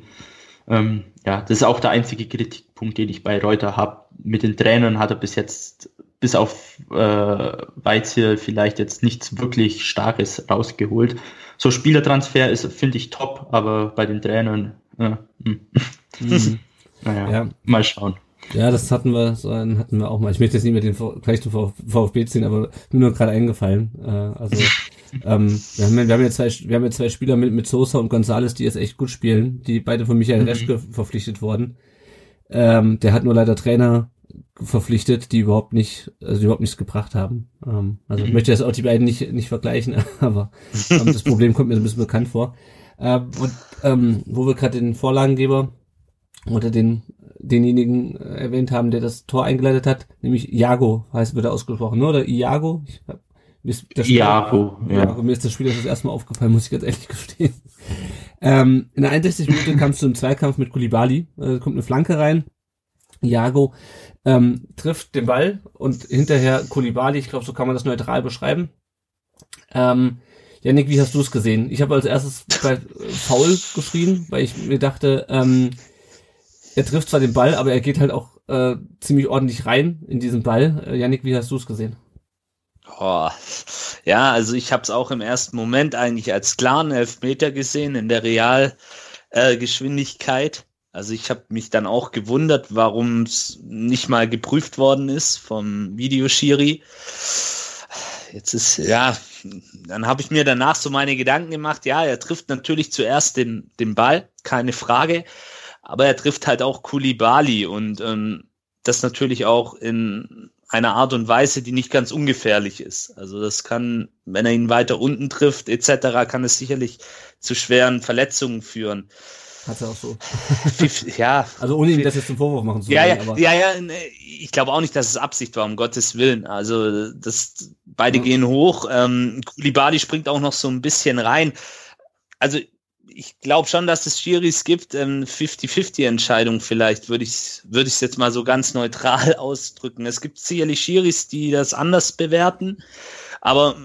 Ähm, ja, das ist auch der einzige Kritikpunkt, den ich bei Reuter habe. Mit den Trainern hat er bis jetzt, bis auf äh, Weizhill vielleicht jetzt nichts wirklich Starkes rausgeholt. So Spielertransfer ist, finde ich, top, aber bei den Trainern, äh, hm. naja, ja. mal schauen. Ja, das hatten wir, so einen hatten wir auch mal. Ich möchte jetzt nicht mit dem Vergleich zum VfB ziehen, aber mir nur gerade eingefallen. Äh, also ähm, wir, haben, wir haben ja zwei, wir haben ja zwei Spieler mit, mit Sosa und Gonzales, die jetzt echt gut spielen, die beide von Michael mhm. Reschke verpflichtet wurden. Ähm, der hat nur leider Trainer verpflichtet, die überhaupt nicht, also die überhaupt nichts gebracht haben. Ähm, also ich mhm. möchte jetzt auch die beiden nicht, nicht vergleichen, aber ähm, das Problem kommt mir ein bisschen bekannt vor. Äh, und ähm, wo wir gerade den Vorlagengeber oder den denjenigen äh, erwähnt haben, der das Tor eingeleitet hat, nämlich Iago, heißt wird er ausgesprochen, ne? oder Iago? Ich hab, mir ist das Spiel, Iago, ja. Mir ist das Spiel das erste Mal aufgefallen, muss ich ganz ehrlich gestehen. Ähm, in der 61 Minute kam es zum Zweikampf mit Kulibali, äh, kommt eine Flanke rein, Iago ähm, trifft den Ball und hinterher Kulibali, ich glaube, so kann man das neutral beschreiben. Ähm, Janik, wie hast du es gesehen? Ich habe als erstes bei Foul geschrien, weil ich mir dachte, ähm, er trifft zwar den Ball, aber er geht halt auch äh, ziemlich ordentlich rein in diesen Ball. Äh, Yannick, wie hast du es gesehen? Oh, ja, also ich habe es auch im ersten Moment eigentlich als klaren Elfmeter gesehen in der Realgeschwindigkeit. Äh, also ich habe mich dann auch gewundert, warum es nicht mal geprüft worden ist vom Videoschiri. Jetzt ist, ja, dann habe ich mir danach so meine Gedanken gemacht. Ja, er trifft natürlich zuerst den, den Ball, keine Frage aber er trifft halt auch Kulibali und ähm, das natürlich auch in einer Art und Weise, die nicht ganz ungefährlich ist. Also das kann, wenn er ihn weiter unten trifft, etc., kann es sicherlich zu schweren Verletzungen führen. Hat er auch so. ja. Also ohne ihm das jetzt zum Vorwurf machen zu ja, wollen. ja, aber ja, ja, ne, ich glaube auch nicht, dass es Absicht war, um Gottes Willen. Also das, beide ja. gehen hoch. Ähm, Kulibali springt auch noch so ein bisschen rein. Also ich glaube schon, dass es Schiris gibt, ähm, 50-50-Entscheidung vielleicht, würde ich würde ich jetzt mal so ganz neutral ausdrücken. Es gibt sicherlich Schiris, die das anders bewerten, aber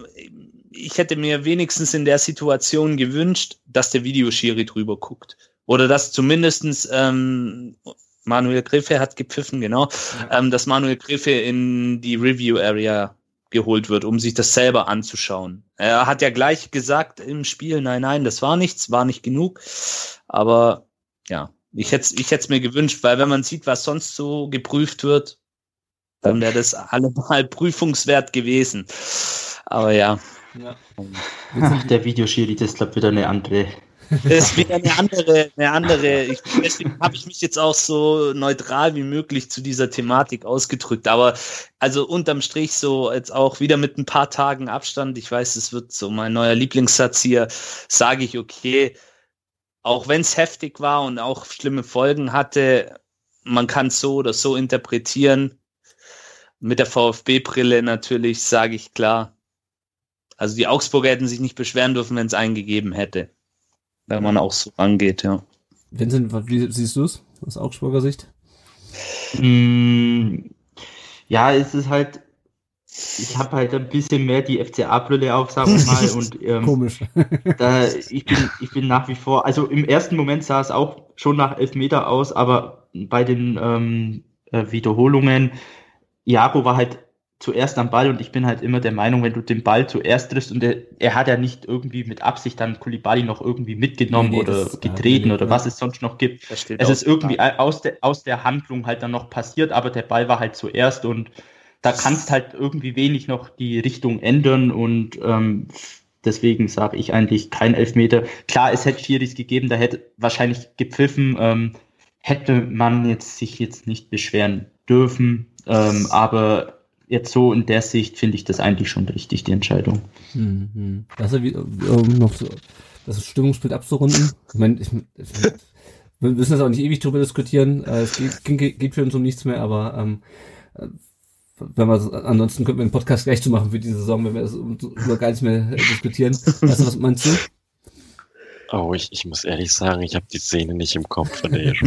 ich hätte mir wenigstens in der Situation gewünscht, dass der Videoschiri drüber guckt. Oder dass zumindestens ähm, Manuel Griffe hat gepfiffen, genau, ja. ähm, dass Manuel Griffe in die Review Area geholt wird, um sich das selber anzuschauen. Er hat ja gleich gesagt im Spiel, nein, nein, das war nichts, war nicht genug. Aber ja, ich hätte ich hätte es mir gewünscht, weil wenn man sieht, was sonst so geprüft wird, dann wäre das allemal prüfungswert gewesen. Aber ja. ja. Ach, der Videoschiri, das glaube wieder eine andere das ist wieder eine andere, eine andere. Ich, deswegen habe ich mich jetzt auch so neutral wie möglich zu dieser Thematik ausgedrückt. Aber also unterm Strich so jetzt auch wieder mit ein paar Tagen Abstand. Ich weiß, es wird so mein neuer Lieblingssatz hier. Sage ich okay, auch wenn es heftig war und auch schlimme Folgen hatte, man kann so oder so interpretieren. Mit der VfB-Brille natürlich sage ich klar. Also die Augsburger hätten sich nicht beschweren dürfen, wenn es einen gegeben hätte wenn man auch so angeht, ja. Vincent, wie siehst du es aus Augsburger Sicht? Mm, ja, es ist halt, ich habe halt ein bisschen mehr die FCA-Brille auf, sagen wir mal. und, ähm, Komisch. da, ich, bin, ich bin nach wie vor, also im ersten Moment sah es auch schon nach Elfmeter aus, aber bei den ähm, äh, Wiederholungen, Jago war halt zuerst am Ball und ich bin halt immer der Meinung, wenn du den Ball zuerst triffst und er, er hat ja nicht irgendwie mit Absicht dann Kulibali noch irgendwie mitgenommen nee, oder getreten oder was es sonst noch gibt. Es ist irgendwie aus der, aus der Handlung halt dann noch passiert, aber der Ball war halt zuerst und da kannst halt irgendwie wenig noch die Richtung ändern und ähm, deswegen sage ich eigentlich kein Elfmeter. Klar, es hätte Schiris gegeben, da hätte wahrscheinlich gepfiffen, ähm, hätte man jetzt sich jetzt nicht beschweren dürfen, ähm, aber jetzt so in der Sicht finde ich das eigentlich schon richtig, die Entscheidung. Mhm. Also wie, um noch so, das Stimmungsbild abzurunden. Ich meine, ich, ich, wir müssen das auch nicht ewig drüber diskutieren. Äh, es geht, geht, geht für uns um nichts mehr, aber ähm, äh, wenn wir ansonsten könnten wir einen Podcast gleich zu machen für diese Saison, wenn wir das über gar nichts mehr diskutieren. Weißt du, was meinst du? Oh, ich, ich muss ehrlich sagen, ich habe die Szene nicht im Kopf von der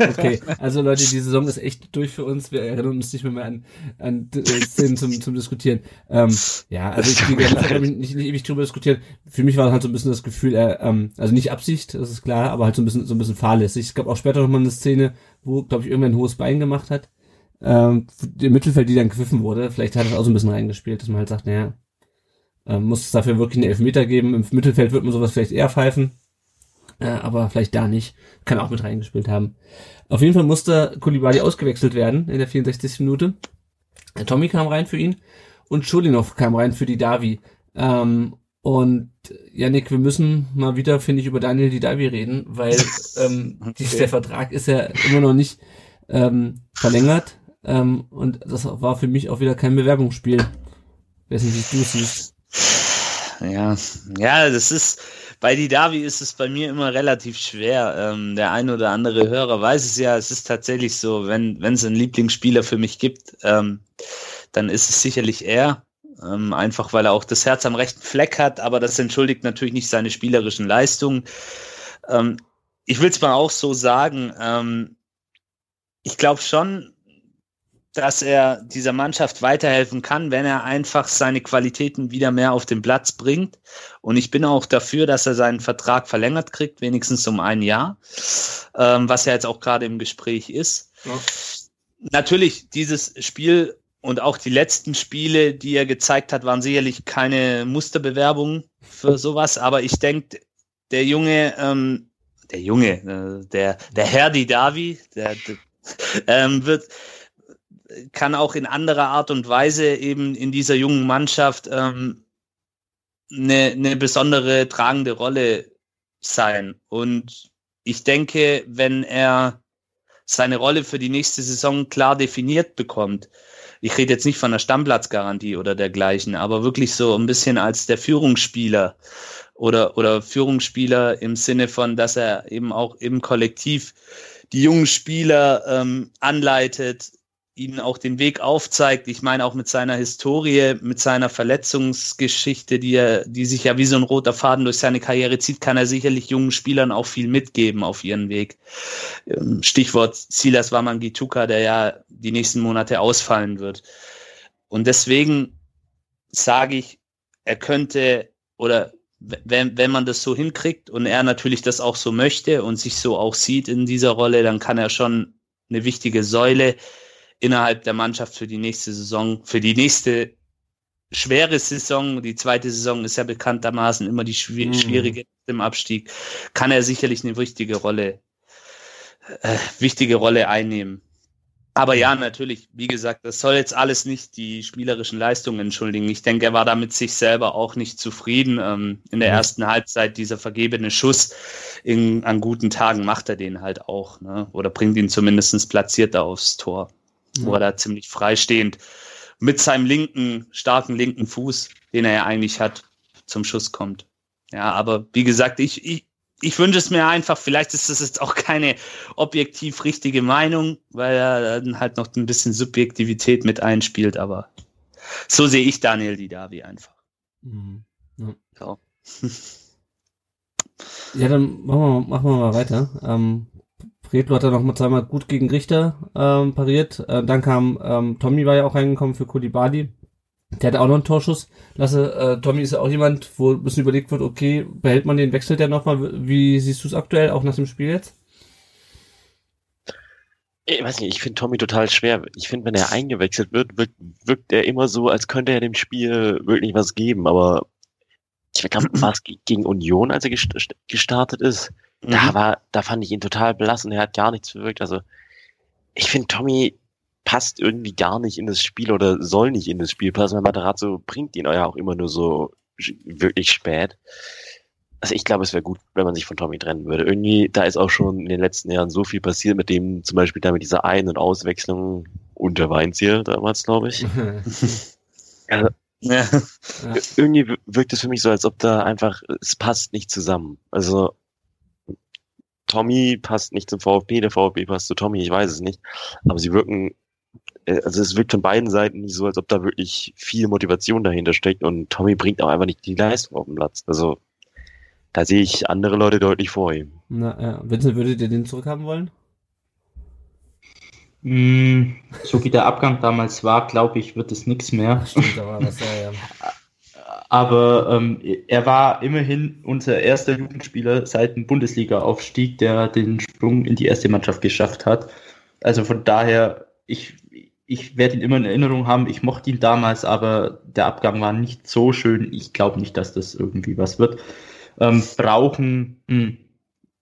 Okay, also Leute, die Saison ist echt durch für uns. Wir erinnern uns nicht mehr, mehr an, an äh, Szenen zum, zum Diskutieren. Ähm, ja, also ich will gerne nicht, nicht, nicht ewig drüber diskutieren. Für mich war halt so ein bisschen das Gefühl, er, ähm, also nicht Absicht, das ist klar, aber halt so ein bisschen so ein bisschen fahrlässig. Es gab auch später nochmal eine Szene, wo, glaube ich, irgendwer ein hohes Bein gemacht hat. Ähm, im Mittelfeld, die dann gepfiffen wurde. Vielleicht hat das auch so ein bisschen reingespielt, dass man halt sagt, naja, ähm, muss es dafür wirklich einen Elfmeter geben. Im Mittelfeld wird man sowas vielleicht eher pfeifen. Äh, aber vielleicht da nicht. Kann auch mit reingespielt haben. Auf jeden Fall musste Kulibali ausgewechselt werden in der 64. Minute. Der Tommy kam rein für ihn und Schulinov kam rein für die Davi. Ähm, und Yannick, wir müssen mal wieder, finde ich, über Daniel die Davi reden, weil ähm, okay. der Vertrag ist ja immer noch nicht ähm, verlängert. Ähm, und das war für mich auch wieder kein Bewerbungsspiel. Weiß nicht, wie du es siehst. Ja, ja, das ist, bei Didavi ist es bei mir immer relativ schwer. Ähm, der ein oder andere Hörer weiß es ja, es ist tatsächlich so, wenn es einen Lieblingsspieler für mich gibt, ähm, dann ist es sicherlich er. Ähm, einfach weil er auch das Herz am rechten Fleck hat, aber das entschuldigt natürlich nicht seine spielerischen Leistungen. Ähm, ich will es mal auch so sagen, ähm, ich glaube schon, dass er dieser Mannschaft weiterhelfen kann, wenn er einfach seine Qualitäten wieder mehr auf den Platz bringt. Und ich bin auch dafür, dass er seinen Vertrag verlängert kriegt, wenigstens um ein Jahr, ähm, was ja jetzt auch gerade im Gespräch ist. Ja. Natürlich, dieses Spiel und auch die letzten Spiele, die er gezeigt hat, waren sicherlich keine Musterbewerbungen für sowas. Aber ich denke, der Junge, ähm, der Junge, äh, der, der Herr Di Davi, der, der ähm, wird, kann auch in anderer Art und Weise eben in dieser jungen Mannschaft ähm, eine, eine besondere tragende Rolle sein. Und ich denke, wenn er seine Rolle für die nächste Saison klar definiert bekommt. Ich rede jetzt nicht von der Stammplatzgarantie oder dergleichen, aber wirklich so ein bisschen als der Führungsspieler oder, oder Führungsspieler im Sinne von, dass er eben auch im Kollektiv die jungen Spieler ähm, anleitet, ihnen auch den Weg aufzeigt. Ich meine auch mit seiner Historie, mit seiner Verletzungsgeschichte, die er, die sich ja wie so ein roter Faden durch seine Karriere zieht, kann er sicherlich jungen Spielern auch viel mitgeben auf ihren Weg. Ähm, Stichwort Silas Wamangituka, der ja die nächsten Monate ausfallen wird. Und deswegen sage ich, er könnte oder wenn, wenn man das so hinkriegt und er natürlich das auch so möchte und sich so auch sieht in dieser Rolle, dann kann er schon eine wichtige Säule innerhalb der Mannschaft für die nächste Saison, für die nächste schwere Saison, die zweite Saison ist ja bekanntermaßen immer die schw mhm. schwierige im Abstieg, kann er sicherlich eine wichtige Rolle, äh, wichtige Rolle einnehmen. Aber ja, natürlich, wie gesagt, das soll jetzt alles nicht die spielerischen Leistungen entschuldigen. Ich denke, er war damit sich selber auch nicht zufrieden. Ähm, in der ersten Halbzeit dieser vergebene Schuss in, an guten Tagen macht er den halt auch, ne? oder bringt ihn zumindestens platzierter aufs Tor wo er da ziemlich freistehend mit seinem linken, starken linken Fuß, den er ja eigentlich hat, zum Schuss kommt. Ja, aber wie gesagt, ich, ich, ich wünsche es mir einfach, vielleicht ist das jetzt auch keine objektiv richtige Meinung, weil er dann halt noch ein bisschen Subjektivität mit einspielt, aber so sehe ich Daniel Didavi einfach. Mhm. Ja. So. ja, dann machen wir, machen wir mal weiter. Ähm, Redlo hat er noch mal zweimal gut gegen Richter ähm, pariert. Äh, dann kam ähm, Tommy war ja auch reingekommen für Kulibali. Der hatte auch noch einen Torschuss. Lasse, äh, Tommy ist ja auch jemand, wo ein bisschen überlegt wird, okay, behält man den, wechselt der nochmal? Wie siehst du es aktuell, auch nach dem Spiel jetzt? Ich weiß nicht, ich finde Tommy total schwer. Ich finde, wenn er eingewechselt wird, wirkt, wirkt er immer so, als könnte er dem Spiel wirklich was geben. Aber ich weiß was gegen Union, als er gestartet ist da mhm. war, da fand ich ihn total blass und er hat gar nichts bewirkt. Also ich finde, Tommy passt irgendwie gar nicht in das Spiel oder soll nicht in das Spiel passen, weil Materazzo bringt ihn ja auch immer nur so wirklich spät. Also ich glaube, es wäre gut, wenn man sich von Tommy trennen würde. Irgendwie, da ist auch schon in den letzten Jahren so viel passiert mit dem, zum Beispiel da mit dieser Ein- und Auswechslung unter Weinziel damals, glaube ich. also, ja. Irgendwie wirkt es für mich so, als ob da einfach, es passt nicht zusammen. Also Tommy passt nicht zum VfB, der VfB passt zu Tommy, ich weiß es nicht. Aber sie wirken, äh, also es wirkt von beiden Seiten nicht so, als ob da wirklich viel Motivation dahinter steckt und Tommy bringt auch einfach nicht die Leistung auf den Platz. Also da sehe ich andere Leute deutlich vor ihm. Na ja, Vincent, würdet ihr den zurückhaben wollen? Mm, so wie der Abgang damals war, glaube ich, wird es nichts mehr. Stimmt, aber was ja, ja. Aber ähm, er war immerhin unser erster Jugendspieler seit dem Bundesliga-Aufstieg, der den Sprung in die erste Mannschaft geschafft hat. Also von daher, ich, ich werde ihn immer in Erinnerung haben. Ich mochte ihn damals, aber der Abgang war nicht so schön. Ich glaube nicht, dass das irgendwie was wird. Ähm, brauchen mh, hm,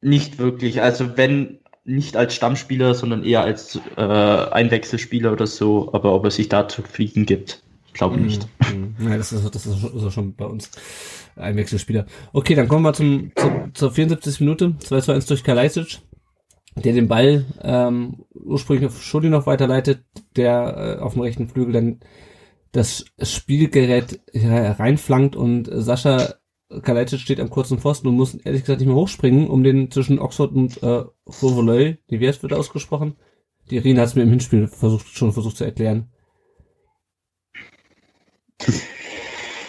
nicht wirklich. Also wenn nicht als Stammspieler, sondern eher als äh, Einwechselspieler oder so. Aber ob er sich da zufrieden gibt, glaube nicht. Mhm. Ja, das ist, das ist schon bei uns ein Wechselspieler. Okay, dann kommen wir zum, zum zur 74. Minute. 2 zu 1 durch Kalajdzic, der den Ball ähm, ursprünglich auf Schuldi noch weiterleitet, der äh, auf dem rechten Flügel dann das Spielgerät reinflankt und Sascha Kalajdzic steht am kurzen Pfosten und muss ehrlich gesagt nicht mehr hochspringen, um den zwischen Oxford und äh, Fauvoleuil, die wird ausgesprochen? Die Irene hat es mir im Hinspiel versucht, schon versucht zu erklären.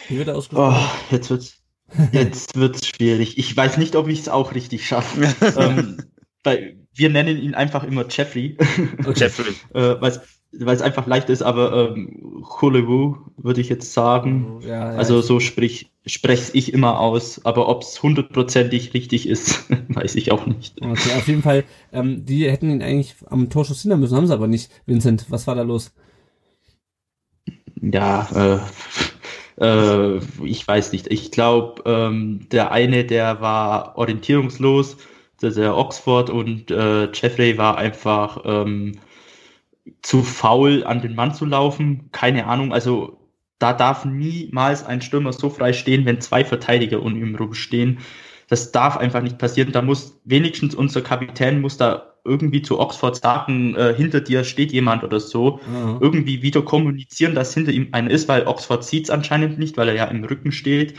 Wie wird er ausgesprochen? Oh, jetzt wird's, jetzt wird's schwierig. Ich weiß nicht, ob ich es auch richtig schaffe. ähm, weil wir nennen ihn einfach immer Jeffrey. Okay. Jeffrey. äh, weil es einfach leicht ist, aber ähm, Hulewu würde ich jetzt sagen. Ja, ja, also so sprich spreche ich immer aus, aber ob es hundertprozentig richtig ist, weiß ich auch nicht. Okay, auf jeden Fall, ähm, die hätten ihn eigentlich am Torschuss hindern müssen, haben sie aber nicht. Vincent, was war da los? Ja, äh, äh, ich weiß nicht. Ich glaube, ähm, der eine, der war orientierungslos, der, der Oxford und äh, Jeffrey war einfach ähm, zu faul, an den Mann zu laufen. Keine Ahnung. Also da darf niemals ein Stürmer so frei stehen, wenn zwei Verteidiger um ihn rumstehen. Das darf einfach nicht passieren. Da muss wenigstens unser Kapitän muss da irgendwie zu Oxford sagen, äh, hinter dir steht jemand oder so, Ja. irgendwie wieder kommunizieren, dass hinter ihm einer ist, weil Oxford sieht es anscheinend nicht, weil er ja im Rücken steht.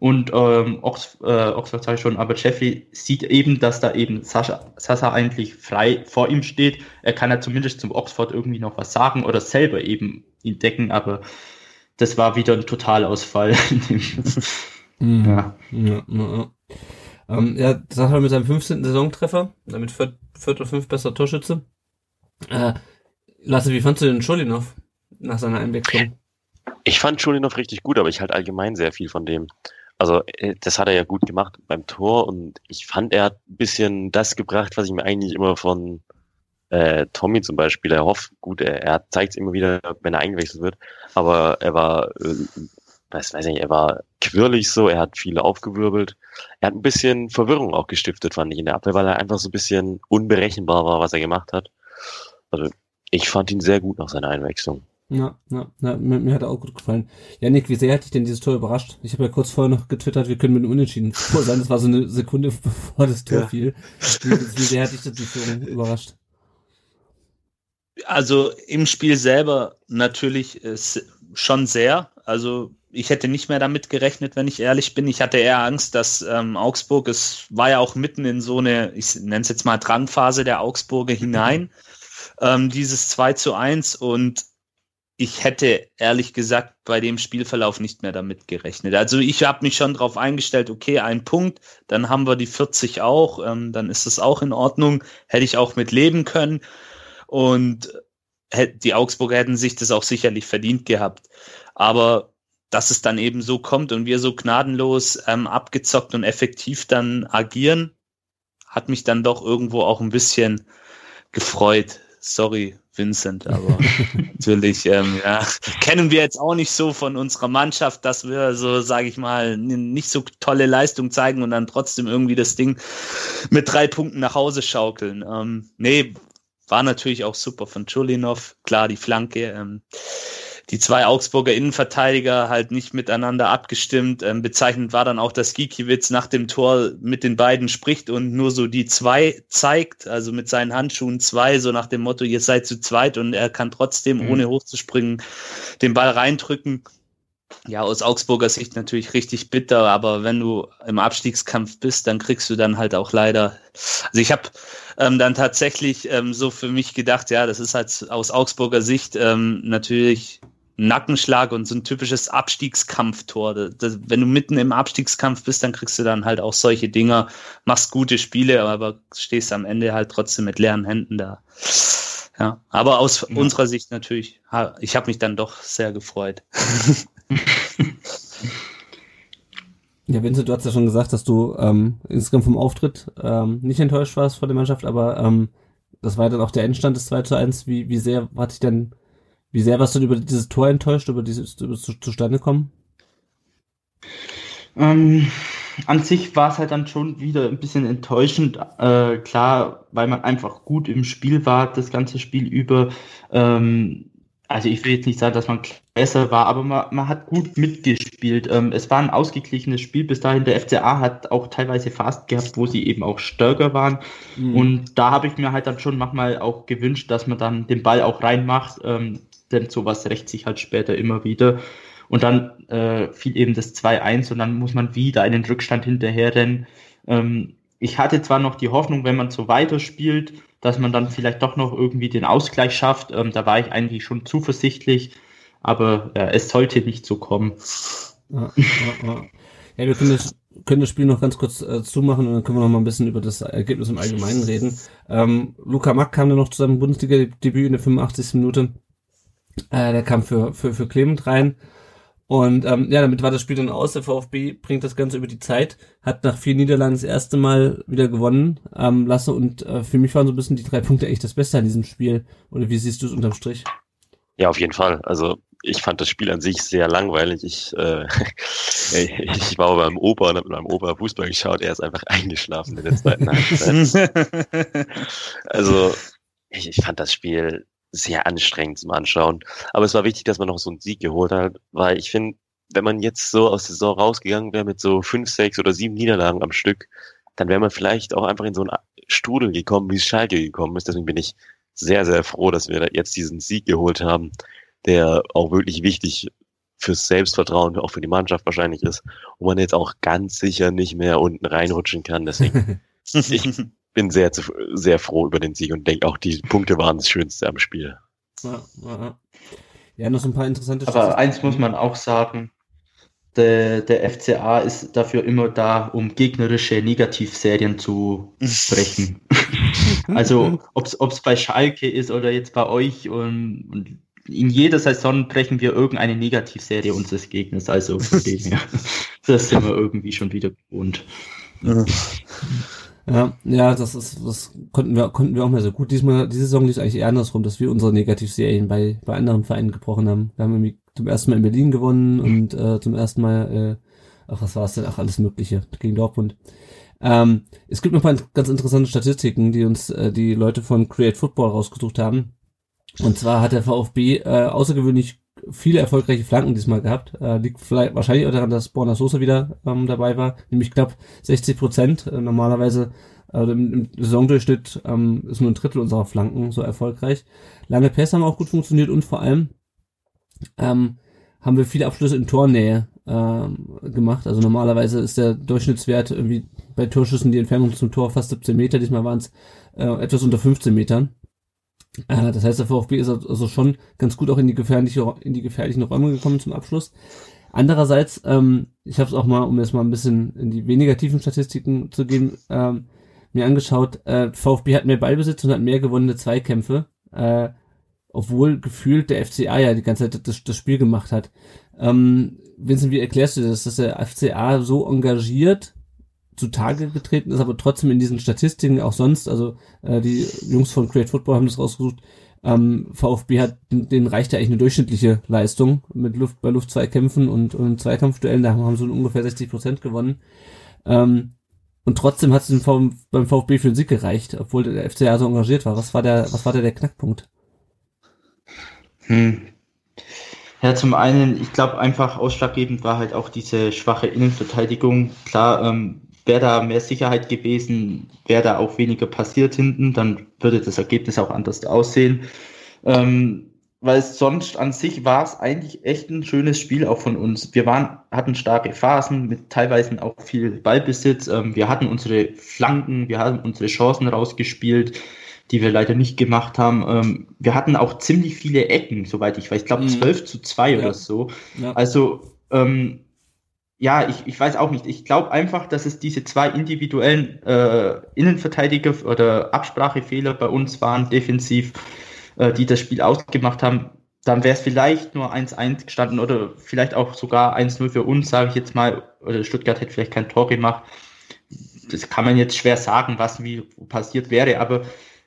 Und ähm, Ox, äh, Oxford sage ich schon, aber Jeffrey sieht eben, dass da eben Sascha, Sasa eigentlich frei vor ihm steht. Er kann ja zumindest zum Oxford irgendwie noch was sagen oder selber eben ihn decken, aber das war wieder ein Totalausfall. Mhm. ja. Ja, ja, ja. Ähm, ja, Sacha mit seinem 15. Saisontreffer, damit viert, viert oder fünf besser Torschütze. Äh, Lasse, wie fandst du den Schulinov nach seiner Einwechslung? Ich fand Schulinov richtig gut, aber ich halt allgemein sehr viel von dem. Also, äh, das hat er ja gut gemacht beim Tor und ich fand, er hat ein bisschen das gebracht, was ich mir eigentlich immer von äh, Tommy zum Beispiel erhofft. Gut, er, er zeigt es immer wieder, wenn er eingewechselt wird, aber er war, äh, weiß, weiß nicht, er war quirlig so, er hat viele aufgewirbelt. Er hat ein bisschen Verwirrung auch gestiftet, fand ich in der Abwehr, weil er einfach so ein bisschen unberechenbar war, was er gemacht hat. Also, ich fand ihn sehr gut nach seiner Einwechslung. Ja, ja, ja mir, mir hat er auch gut gefallen. Janik, wie sehr hat dich denn dieses Tor überrascht? Ich habe ja kurz vorher noch getwittert, wir können mit einem Unentschieden vor sein. Das war so eine Sekunde bevor das Tor Ja. fiel. Wie, wie sehr hat dich das die Führung überrascht? Also im Spiel selber natürlich äh, schon sehr. Also ich hätte nicht mehr damit gerechnet, wenn ich ehrlich bin. Ich hatte eher Angst, dass ähm, Augsburg, es war ja auch mitten in so eine, ich nenne es jetzt mal Drangphase der Augsburger hinein, ähm, dieses 2 zu 1 und ich hätte ehrlich gesagt bei dem Spielverlauf nicht mehr damit gerechnet. Also ich habe mich schon darauf eingestellt, okay, ein Punkt, dann haben wir die 40 auch, ähm, dann ist das auch in Ordnung, hätte ich auch mit leben können. Und hätt- die Augsburger hätten sich das auch sicherlich verdient gehabt. Aber dass es dann eben so kommt und wir so gnadenlos ähm, abgezockt und effektiv dann agieren, hat mich dann doch irgendwo auch ein bisschen gefreut. Sorry, Vincent, aber natürlich, ähm, ja, kennen wir jetzt auch nicht so von unserer Mannschaft, dass wir so, sage ich mal, nicht so tolle Leistung zeigen und dann trotzdem irgendwie das Ding mit drei Punkten nach Hause schaukeln. Ähm, nee, war natürlich auch super von Chulinov, klar die Flanke. Ähm, die zwei Augsburger Innenverteidiger halt nicht miteinander abgestimmt. Ähm, bezeichnend war dann auch, dass Gikiewicz nach dem Tor mit den beiden spricht und nur so die zwei zeigt, also mit seinen Handschuhen zwei, so nach dem Motto, ihr seid zu zweit und er kann trotzdem, Mhm. ohne hochzuspringen, den Ball reindrücken. Ja, aus Augsburger Sicht natürlich richtig bitter, aber wenn du im Abstiegskampf bist, dann kriegst du dann halt auch leider. Also ich habe ähm, dann tatsächlich ähm, so für mich gedacht, ja, das ist halt aus Augsburger Sicht ähm, natürlich Nackenschlag und so ein typisches Abstiegskampftor. Das, das, wenn du mitten im Abstiegskampf bist, dann kriegst du dann halt auch solche Dinger, machst gute Spiele, aber stehst am Ende halt trotzdem mit leeren Händen da. Ja, aber aus Ja. unserer Sicht natürlich, ich habe mich dann doch sehr gefreut. Ja, Vincent, du hast ja schon gesagt, dass du ähm, insgesamt vom Auftritt ähm, nicht enttäuscht warst vor der Mannschaft, aber ähm, das war dann auch der Endstand des 2 zu 1. Wie, wie sehr hat dich denn, wie sehr warst du über dieses Tor enttäuscht, über dieses über zu, zustande kommen? Ähm, an sich war es halt dann schon wieder ein bisschen enttäuschend, äh, klar, weil man einfach gut im Spiel war, das ganze Spiel über. Ähm, also ich will jetzt nicht sagen, dass man besser war, aber man, man hat gut mitgespielt. Ähm, es war ein ausgeglichenes Spiel bis dahin. Der FCA hat auch teilweise Fast gehabt, wo sie eben auch stärker waren. Mhm. Und da habe ich mir halt dann schon manchmal auch gewünscht, dass man dann den Ball auch reinmacht, ähm, denn sowas rächt sich halt später immer wieder. Und dann äh, fiel eben das 2-1 und dann muss man wieder einen Rückstand hinterherrennen. Ähm, ich hatte zwar noch die Hoffnung, wenn man so weiterspielt, dass man dann vielleicht doch noch irgendwie den Ausgleich schafft. Ähm, da war ich eigentlich schon zuversichtlich, aber ja, es sollte nicht so kommen. Ja, ja, ja. ja wir können das, können das Spiel noch ganz kurz äh, zumachen und dann können wir noch mal ein bisschen über das Ergebnis im Allgemeinen reden. Ähm, Luca Mack kam dann noch zu seinem Bundesliga-Debüt in der 85. Minute. Äh, der kam für, für, für Clement rein. Und ähm, ja, damit war das Spiel dann aus. Der VfB bringt das Ganze über die Zeit, hat nach vier Niederlagen das erste Mal wieder gewonnen, ähm, Lasse. Und äh, für mich waren so ein bisschen die drei Punkte echt das Beste an diesem Spiel. Oder wie siehst du es unterm Strich? Ja, auf jeden Fall. Also ich fand das Spiel an sich sehr langweilig. Ich, äh, ich war beim Opa und habe mit meinem Opa Fußball geschaut. Er ist einfach eingeschlafen in der zweiten Halbzeit. Also ich, ich fand das Spiel sehr anstrengend zum Anschauen. Aber es war wichtig, dass man noch so einen Sieg geholt hat, weil ich finde, wenn man jetzt so aus der Saison rausgegangen wäre mit so fünf, sechs oder sieben Niederlagen am Stück, dann wäre man vielleicht auch einfach in so einen Strudel gekommen, wie es Schalke gekommen ist. Deswegen bin ich sehr, sehr froh, dass wir jetzt diesen Sieg geholt haben, der auch wirklich wichtig fürs Selbstvertrauen, auch für die Mannschaft wahrscheinlich ist, wo man jetzt auch ganz sicher nicht mehr unten reinrutschen kann. Deswegen, ich bin sehr, sehr froh über den Sieg und denke auch, die Punkte waren das Schönste am Spiel. Ja, ja. ja noch so ein paar interessante Aber eins muss man auch sagen, der, der FCA ist dafür immer da, um gegnerische Negativserien zu brechen. also ob es bei Schalke ist oder jetzt bei euch und, und in jeder Saison brechen wir irgendeine Negativserie unseres Gegners. Also von dem her, das sind wir irgendwie schon wieder gewohnt. Ja, ja, das ist, das konnten wir, konnten wir auch mal so gut. Diesmal, diese Saison lief eigentlich eher andersrum, dass wir unsere Negativserien bei, bei anderen Vereinen gebrochen haben. Wir haben irgendwie zum ersten Mal in Berlin gewonnen und äh, zum ersten Mal, äh, ach, was war es denn? Ach, alles Mögliche gegen Dortmund. Ähm, es gibt noch ein paar ganz interessante Statistiken, die uns äh, die Leute von Create Football rausgesucht haben. Und zwar hat der VfB äh, außergewöhnlich viele erfolgreiche Flanken diesmal gehabt. Äh, liegt vielleicht wahrscheinlich auch daran, dass Borna Sosa wieder ähm, dabei war, nämlich knapp 60 Prozent. Äh, normalerweise äh, im, im Saisondurchschnitt ähm, ist nur ein Drittel unserer Flanken so erfolgreich. Lange Pässe haben auch gut funktioniert und vor allem ähm, haben wir viele Abschlüsse in Tornähe ähm, gemacht. Also normalerweise ist der Durchschnittswert irgendwie bei Torschüssen die Entfernung zum Tor fast 17 Meter. Diesmal waren es äh, etwas unter 15 Metern. Äh, das heißt, der VfB ist also schon ganz gut auch in die gefährliche, in die gefährlichen Räume gekommen zum Abschluss. Andererseits, ähm, ich habe es auch mal, um jetzt mal ein bisschen in die weniger tiefen Statistiken zu gehen, ähm, mir angeschaut, äh, VfB hat mehr Ballbesitz und hat mehr gewonnene Zweikämpfe, äh, obwohl gefühlt der FCA ja die ganze Zeit das, das Spiel gemacht hat. Ähm, Vincent, wie erklärst du das, dass der FCA so engagiert zutage getreten ist, aber trotzdem in diesen Statistiken auch sonst, also äh, die Jungs von Create Football haben das rausgesucht, ähm, VfB hat, den reicht ja eigentlich eine durchschnittliche Leistung mit Luft, bei Luftzweikämpfen und, und Zweikampfduellen, da haben sie ungefähr 60 Prozent gewonnen. Ähm, und trotzdem hat es beim VfB für den Sieg gereicht, obwohl der FCA so engagiert war. Was war der, was war der, der Knackpunkt? Hm. Ja, zum einen, ich glaube einfach ausschlaggebend war halt auch diese schwache Innenverteidigung. Klar, ähm, wäre da mehr Sicherheit gewesen, wäre da auch weniger passiert hinten, dann würde das Ergebnis auch anders aussehen. Ähm, weil sonst an sich war es eigentlich echt ein schönes Spiel auch von uns. Wir waren, hatten starke Phasen mit teilweise auch viel Ballbesitz. Ähm, wir hatten unsere Flanken, wir hatten unsere Chancen rausgespielt, die wir leider nicht gemacht haben. Ähm, wir hatten auch ziemlich viele Ecken, soweit ich weiß. Ich glaube mhm. 12 zu 2 ja. oder so. Ja. Also ähm, ja, ich, ich weiß auch nicht. Ich glaube einfach, dass es diese zwei individuellen äh, Innenverteidiger oder Absprachefehler bei uns waren, defensiv, äh, die das Spiel ausgemacht haben. Dann wäre es vielleicht nur 1-1 gestanden oder vielleicht auch sogar 1-0 für uns, sage ich jetzt mal. Oder Stuttgart hätte vielleicht kein Tor gemacht. Das kann man jetzt schwer sagen, was wie passiert wäre, aber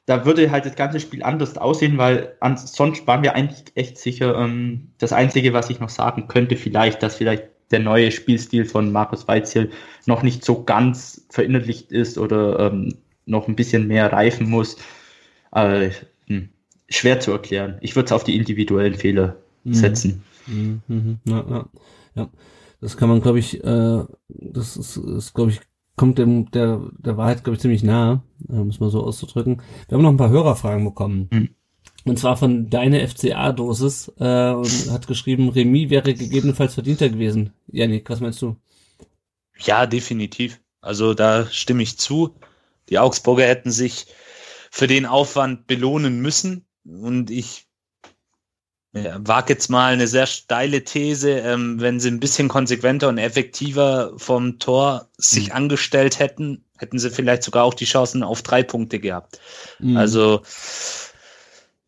da würde halt das ganze Spiel anders aussehen, weil sonst waren wir eigentlich echt sicher. Ähm, das Einzige, was ich noch sagen könnte, vielleicht, dass vielleicht der neue Spielstil von Markus Weizil noch nicht so ganz verinnerlicht ist oder ähm, noch ein bisschen mehr reifen muss. Aber hm, schwer zu erklären. Ich würde es auf die individuellen Fehler mhm. setzen. Mhm. Mhm. Ja, ja, ja. Das kann man, glaube ich, äh, das ist, ist glaube ich, kommt dem, der, der Wahrheit, glaube ich, ziemlich nahe, äh, muss man so auszudrücken. Wir haben noch ein paar Hörerfragen bekommen. Mhm. Und zwar von deine FCA-Dosis äh, und hat geschrieben, Remis wäre gegebenenfalls verdienter gewesen. Janik, was meinst du? Ja, definitiv. Also da stimme ich zu. Die Augsburger hätten sich für den Aufwand belohnen müssen. Und ich ja, wage jetzt mal eine sehr steile These, ähm, wenn sie ein bisschen konsequenter und effektiver vom Tor sich mhm. angestellt hätten, hätten sie vielleicht sogar auch die Chancen auf drei Punkte gehabt. Mhm. Also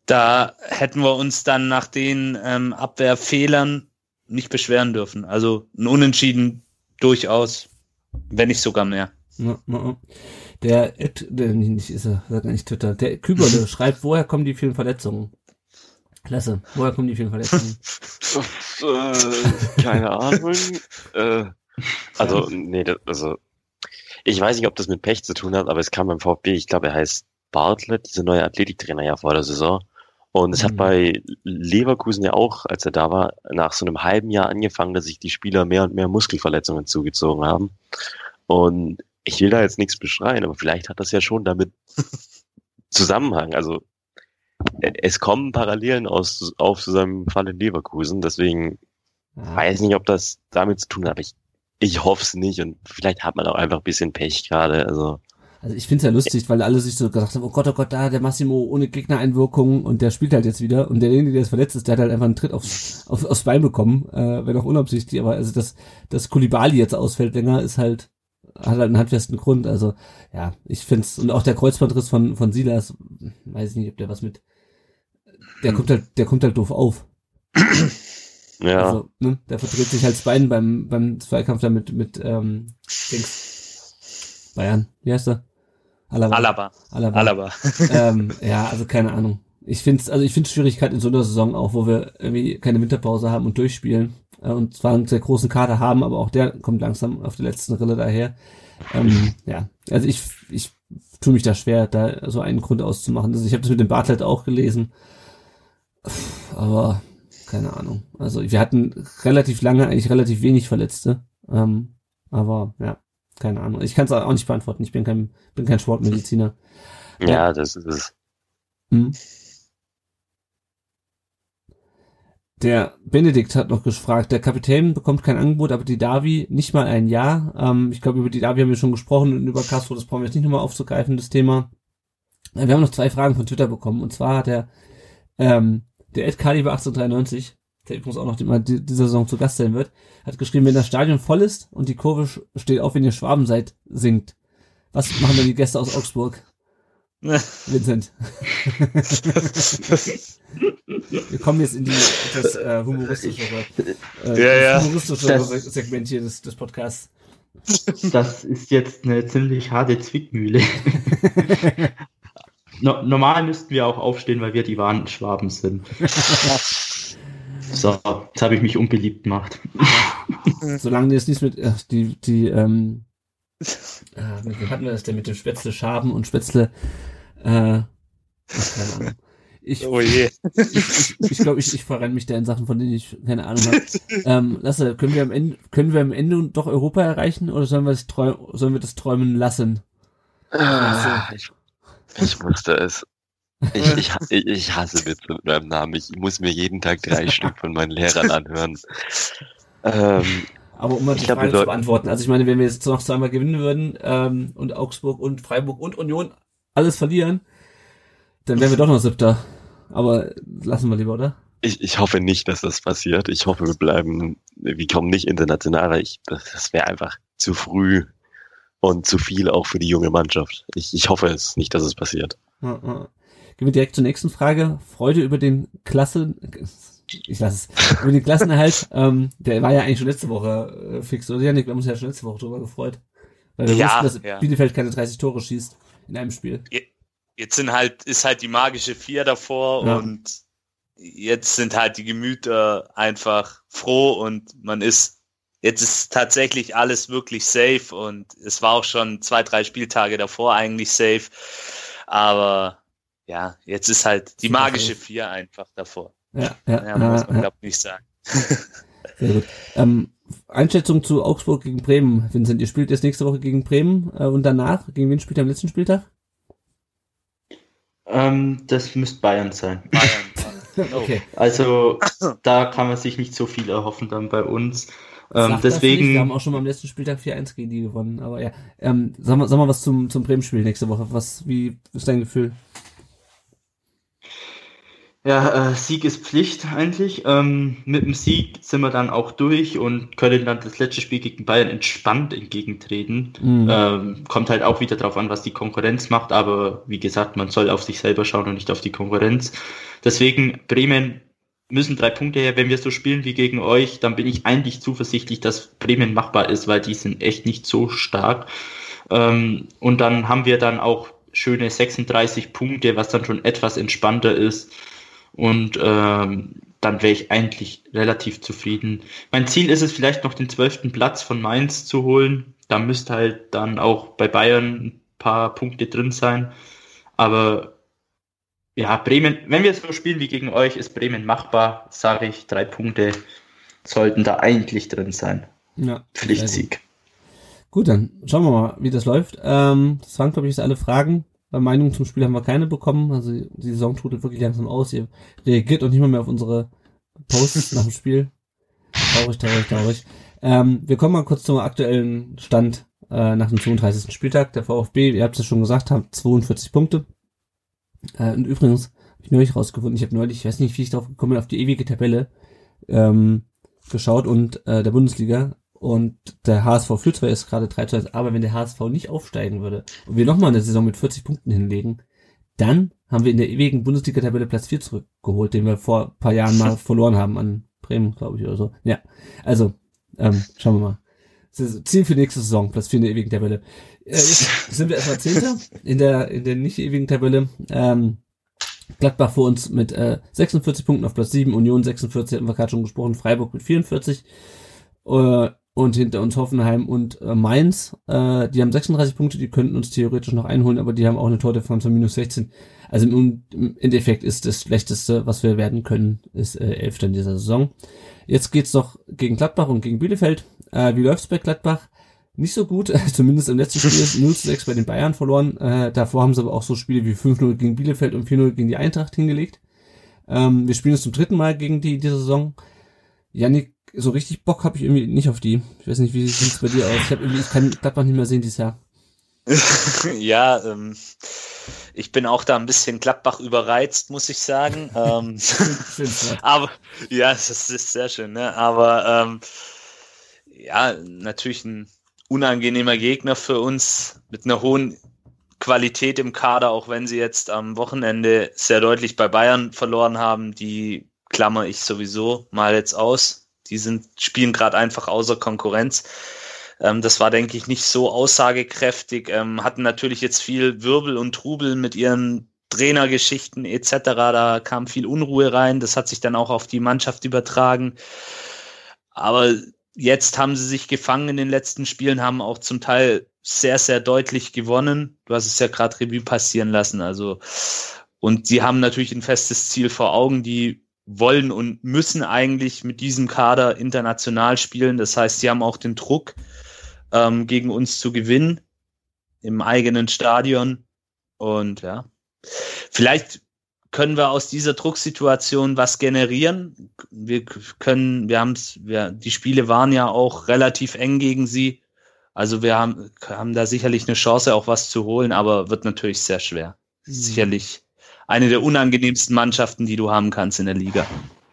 da hätten wir uns dann nach den ähm, Abwehrfehlern nicht beschweren dürfen. Also ein Unentschieden durchaus, wenn nicht sogar mehr. Der, der nicht ist er, sagt nicht Twitter. Der Küberle schreibt, woher kommen die vielen Verletzungen? Klasse. Woher kommen die vielen Verletzungen? äh, keine Ahnung. äh, also, nee, das, also ich weiß nicht, ob das mit Pech zu tun hat, aber es kam beim VfB, ich glaube, er heißt Bartlett, dieser neue Athletiktrainer ja vor der Saison. Und es mhm. hat bei Leverkusen ja auch, als er da war, nach so einem halben Jahr angefangen, dass sich die Spieler mehr und mehr Muskelverletzungen zugezogen haben. Und ich will da jetzt nichts beschreien, aber vielleicht hat das ja schon damit Zusammenhang. Also äh, es kommen Parallelen aus, auf seinem Fall in Leverkusen, deswegen Ja. weiß nicht, ob das damit zu tun hat, aber ich, ich hoffe es nicht und vielleicht hat man auch einfach ein bisschen Pech gerade. Also Also ich find's ja lustig, weil alle sich so gesagt haben, oh Gott, oh Gott, da der Massimo ohne Gegnereinwirkung und der spielt halt jetzt wieder und derjenige, der jetzt verletzt ist, der hat halt einfach einen Tritt aufs, auf, aufs Bein bekommen, äh, wenn auch unabsichtlich, aber also dass, dass Kulibali jetzt ausfällt länger, ist halt, hat halt einen handfesten Grund, also ja, ich find's, und auch der Kreuzbandriss von, von Silas, weiß ich nicht, ob der was mit, der kommt halt, der kommt halt doof auf. ja, Also, ne, der verdreht sich halt das Bein beim, beim Zweikampf da mit, mit, ähm, Dings. Bayern, wie heißt er? Alaba. Alaba. Alaba. Alaba. ähm, ja, also keine Ahnung. Ich finde also ich finde Schwierigkeit in so einer Saison auch, wo wir irgendwie keine Winterpause haben und durchspielen äh, und zwar einen sehr großen Kader haben, aber auch der kommt langsam auf der letzten Rille daher. Ähm, ja, also ich ich tue mich da schwer, da so einen Grund auszumachen. Also ich habe das mit dem Bartlett auch gelesen, aber keine Ahnung. Also wir hatten relativ lange eigentlich relativ wenig Verletzte, ähm, aber ja, keine Ahnung. Ich kann es auch nicht beantworten. Ich bin kein bin kein Sportmediziner. ja, das ist es. Hm. Der Benedikt hat noch gefragt, der Kapitän bekommt kein Angebot, aber die Davi nicht mal ein Jahr. Ähm, ich glaube, über die Davi haben wir schon gesprochen und über Castro, das brauchen wir jetzt nicht nochmal aufzugreifen, das Thema. Äh, Wir haben noch zwei Fragen von Twitter bekommen und zwar hat der, ähm, der Ed Caliber 1893, der übrigens auch noch die, mal die, diese Saison zu Gast sein wird, hat geschrieben, wenn das Stadion voll ist und die Kurve steht auf, wenn ihr Schwaben seid, singt. Was machen denn die Gäste aus Augsburg? Vincent. Wir kommen jetzt in die etwas äh, humoristischere, äh, Ja, ja. humoristischere Das- Segment hier des, des Podcasts. Das ist jetzt eine ziemlich harte Zwickmühle. no, normal müssten wir auch aufstehen, weil wir die wahren Schwaben sind. So, jetzt habe ich mich unbeliebt gemacht. Solange die es nicht mit, äh, die, die, ähm, äh, mit wem hatten wir das denn mit dem Spätzle Schaben und Spätzle, äh, ach, keine Ahnung. Ich, Oh je. ich, ich, ich glaube, ich, ich verrenne mich da in Sachen, von denen ich keine Ahnung habe. ähm, Lasse, können wir am Ende, können wir am Ende doch Europa erreichen oder sollen wir das träumen, sollen wir das träumen lassen? Ah, ich, ich wusste es. Ich, ich, ich, hasse Witze mit meinem Namen. Ich muss mir jeden Tag drei Stück von meinen Lehrern anhören. Ähm, Aber um mal die Frage zu beantworten, also ich meine, wenn wir jetzt noch zweimal gewinnen würden ähm, und Augsburg und Freiburg und Union alles verlieren, dann wären wir doch noch Siebter. Aber lassen wir lieber, oder? ich, ich hoffe nicht, dass das passiert. Ich hoffe, wir bleiben, wir kommen nicht international, ich, das, das wäre einfach zu früh und zu viel auch für die junge Mannschaft. Ich, ich hoffe es nicht, dass es passiert. Gehen wir direkt zur nächsten Frage. Freude über den Klasse, ich lasse es, über den Klassenerhalt. ähm, der war ja eigentlich schon letzte Woche äh, fix, oder Janik? Wir haben uns ja schon letzte Woche drüber gefreut. Weil wir Ja, wussten, dass ja. Bielefeld keine 30 Tore schießt in einem Spiel. Jetzt sind halt, ist halt die magische Vier davor Ja. und jetzt sind halt die Gemüter einfach froh und man ist, jetzt ist tatsächlich alles wirklich safe und es war auch schon zwei, drei Spieltage davor eigentlich safe. Aber ja, jetzt ist halt die magische. Vier einfach davor. Ja, ja, Ja, muss ja, man ja. glaube nicht sagen. Sehr gut. Ähm, Einschätzung zu Augsburg gegen Bremen. Vincent, ihr spielt jetzt nächste Woche gegen Bremen äh, und danach, gegen wen spielt ihr am letzten Spieltag? Ähm, das müsste Bayern sein. Bayern. Oh. Okay. Also da kann man sich nicht so viel erhoffen dann bei uns. Ähm, nicht, Wir haben deswegen, auch schon mal am letzten Spieltag 4-1 gegen die gewonnen. Aber ja, ähm, sag mal, sag mal was zum, zum Bremen-Spiel nächste Woche. Was, wie ist dein Gefühl? Ja, äh, Sieg ist Pflicht eigentlich. Ähm, mit dem Sieg sind wir dann auch durch und können dann das letzte Spiel gegen Bayern entspannt entgegentreten. Mhm. Ähm, kommt halt auch wieder drauf an, was die Konkurrenz macht, aber wie gesagt, man soll auf sich selber schauen und nicht auf die Konkurrenz. Deswegen Bremen müssen drei Punkte her. Wenn wir so spielen wie gegen euch, dann bin ich eigentlich zuversichtlich, dass Bremen machbar ist, weil die sind echt nicht so stark. Ähm, und dann haben wir dann auch schöne 36 Punkte, was dann schon etwas entspannter ist. Und ähm, dann wäre ich eigentlich relativ zufrieden. Mein Ziel ist es vielleicht noch den zwölften Platz von Mainz zu holen. Da müsste halt dann auch bei Bayern ein paar Punkte drin sein. Aber ja, Bremen, wenn wir so spielen wie gegen euch, ist Bremen machbar, sage ich. Drei Punkte sollten da eigentlich drin sein. Ja. Pflichtsieg. Gut, dann schauen wir mal, wie das läuft. Ähm, das waren, glaube ich, jetzt alle Fragen. Bei Meinungen zum Spiel haben wir keine bekommen. Also die Saison trudelt wirklich langsam aus. Ihr reagiert auch nicht mal mehr auf unsere Posts nach dem Spiel. Traurig, traurig, traurig. Ähm, wir kommen mal kurz zum aktuellen Stand äh, nach dem 32. Spieltag. Der VfB, ihr habt es ja schon gesagt, hat 42 Punkte. Äh, und übrigens, habe ich neulich rausgefunden, ich habe neulich, ich weiß nicht, wie ich darauf gekommen bin, auf die ewige Tabelle ähm, geschaut und äh, der Bundesliga und der HSV führt zwar jetzt gerade 3 zu 1, aber wenn der HSV nicht aufsteigen würde und wir nochmal eine Saison mit 40 Punkten hinlegen, dann haben wir in der ewigen Bundesliga-Tabelle Platz 4 zurückgeholt, den wir vor ein paar Jahren mal verloren haben an Bremen, glaube ich, oder so. Ja, also, ähm, schauen wir mal. Ziel für nächste Saison, Platz 4 in der ewigen Tabelle. Äh, sind wir erstmal Zehnter in der, in der nicht ewigen Tabelle. Ähm, Gladbach vor uns mit äh, 46 Punkten auf Platz 7, Union 46, hatten wir gerade schon gesprochen, Freiburg mit 44 äh, und hinter uns Hoffenheim und äh, Mainz. Äh, die haben 36 Punkte, die könnten uns theoretisch noch einholen, aber die haben auch eine Tordifferenz von minus 16. Also im, im Endeffekt ist das Schlechteste, was wir werden können, ist äh, Elfter in dieser Saison. Jetzt geht's noch gegen Gladbach und gegen Bielefeld. Äh, wie läuft's bei Gladbach? Nicht so gut, zumindest im letzten Spiel 0 zu 6 bei den Bayern verloren. Äh, davor haben sie aber auch so Spiele wie 5-0 gegen Bielefeld und 4-0 gegen die Eintracht hingelegt. Ähm, wir spielen es zum dritten Mal gegen die diese Saison. Yannick, so richtig Bock habe ich irgendwie nicht auf die. Ich weiß nicht, wie sieht's bei dir aus? Ich, hab irgendwie, ich kann Gladbach nicht mehr sehen dieses Jahr. ja, ähm, ich bin auch da ein bisschen Gladbach überreizt, muss ich sagen. ähm, aber ja, das ist sehr schön, ne? Aber ähm, ja, natürlich ein unangenehmer Gegner für uns mit einer hohen Qualität im Kader, auch wenn sie jetzt am Wochenende sehr deutlich bei Bayern verloren haben. Die klammer ich sowieso mal jetzt aus. Die sind, spielen gerade einfach außer Konkurrenz. Ähm, das war, denke ich, nicht so aussagekräftig. Ähm, hatten natürlich jetzt viel Wirbel und Trubel mit ihren Trainergeschichten etc. Da kam viel Unruhe rein. Das hat sich dann auch auf die Mannschaft übertragen. Aber jetzt haben sie sich gefangen in den letzten Spielen, haben auch zum Teil sehr, sehr deutlich gewonnen. Du hast es ja gerade Revue passieren lassen. Also, und sie haben natürlich ein festes Ziel vor Augen. Die wollen und müssen eigentlich mit diesem Kader international spielen. Das heißt, sie haben auch den Druck, ähm, gegen uns zu gewinnen im eigenen Stadion. Und ja, vielleicht können wir aus dieser Drucksituation was generieren. Wir können, wir haben es, die Spiele waren ja auch relativ eng gegen sie. Also wir haben, haben da sicherlich eine Chance, auch was zu holen, aber wird natürlich sehr schwer. Mhm. Sicherlich eine der unangenehmsten Mannschaften, die du haben kannst in der Liga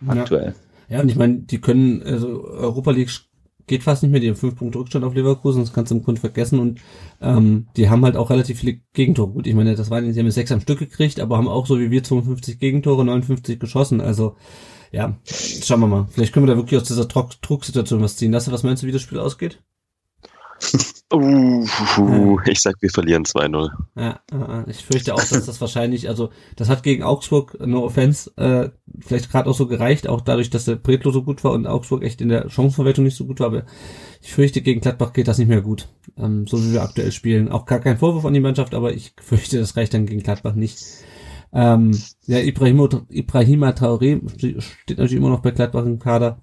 aktuell. Ja, ja und ich meine, die können, also Europa League geht fast nicht mehr, die haben fünf Punkte Rückstand auf Leverkusen, das kannst du im Grunde vergessen und ähm, die haben halt auch relativ viele Gegentore. Gut, ich meine, das waren, die haben sechs am Stück gekriegt, aber haben auch so wie wir 52 Gegentore, 59 geschossen, also ja, schauen wir mal. Vielleicht können wir da wirklich aus dieser Drucksituation was ziehen. Lasse, was meinst du, wie das Spiel ausgeht? Uh, ich sag, wir verlieren 2-0. Ja, ich fürchte auch, dass das wahrscheinlich, also das hat gegen Augsburg, no offense, äh, vielleicht gerade auch so gereicht, auch dadurch, dass der Pretlo so gut war und Augsburg echt in der Chancenverwertung nicht so gut war, aber ich fürchte, gegen Gladbach geht das nicht mehr gut, ähm, so wie wir aktuell spielen. Auch gar kein Vorwurf an die Mannschaft, aber ich fürchte, das reicht dann gegen Gladbach nicht. Ähm, ja, Ibrahimo, Ibrahima Traoré steht natürlich immer noch bei Gladbach im Kader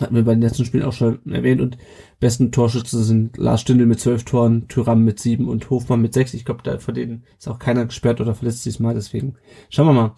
hatten wir bei den letzten Spielen auch schon erwähnt. Und besten Torschütze sind Lars Stindl mit zwölf Toren, Tyram mit sieben und Hofmann mit sechs. Ich glaube, da von denen ist auch keiner gesperrt oder verletzt diesmal. Deswegen schauen wir mal.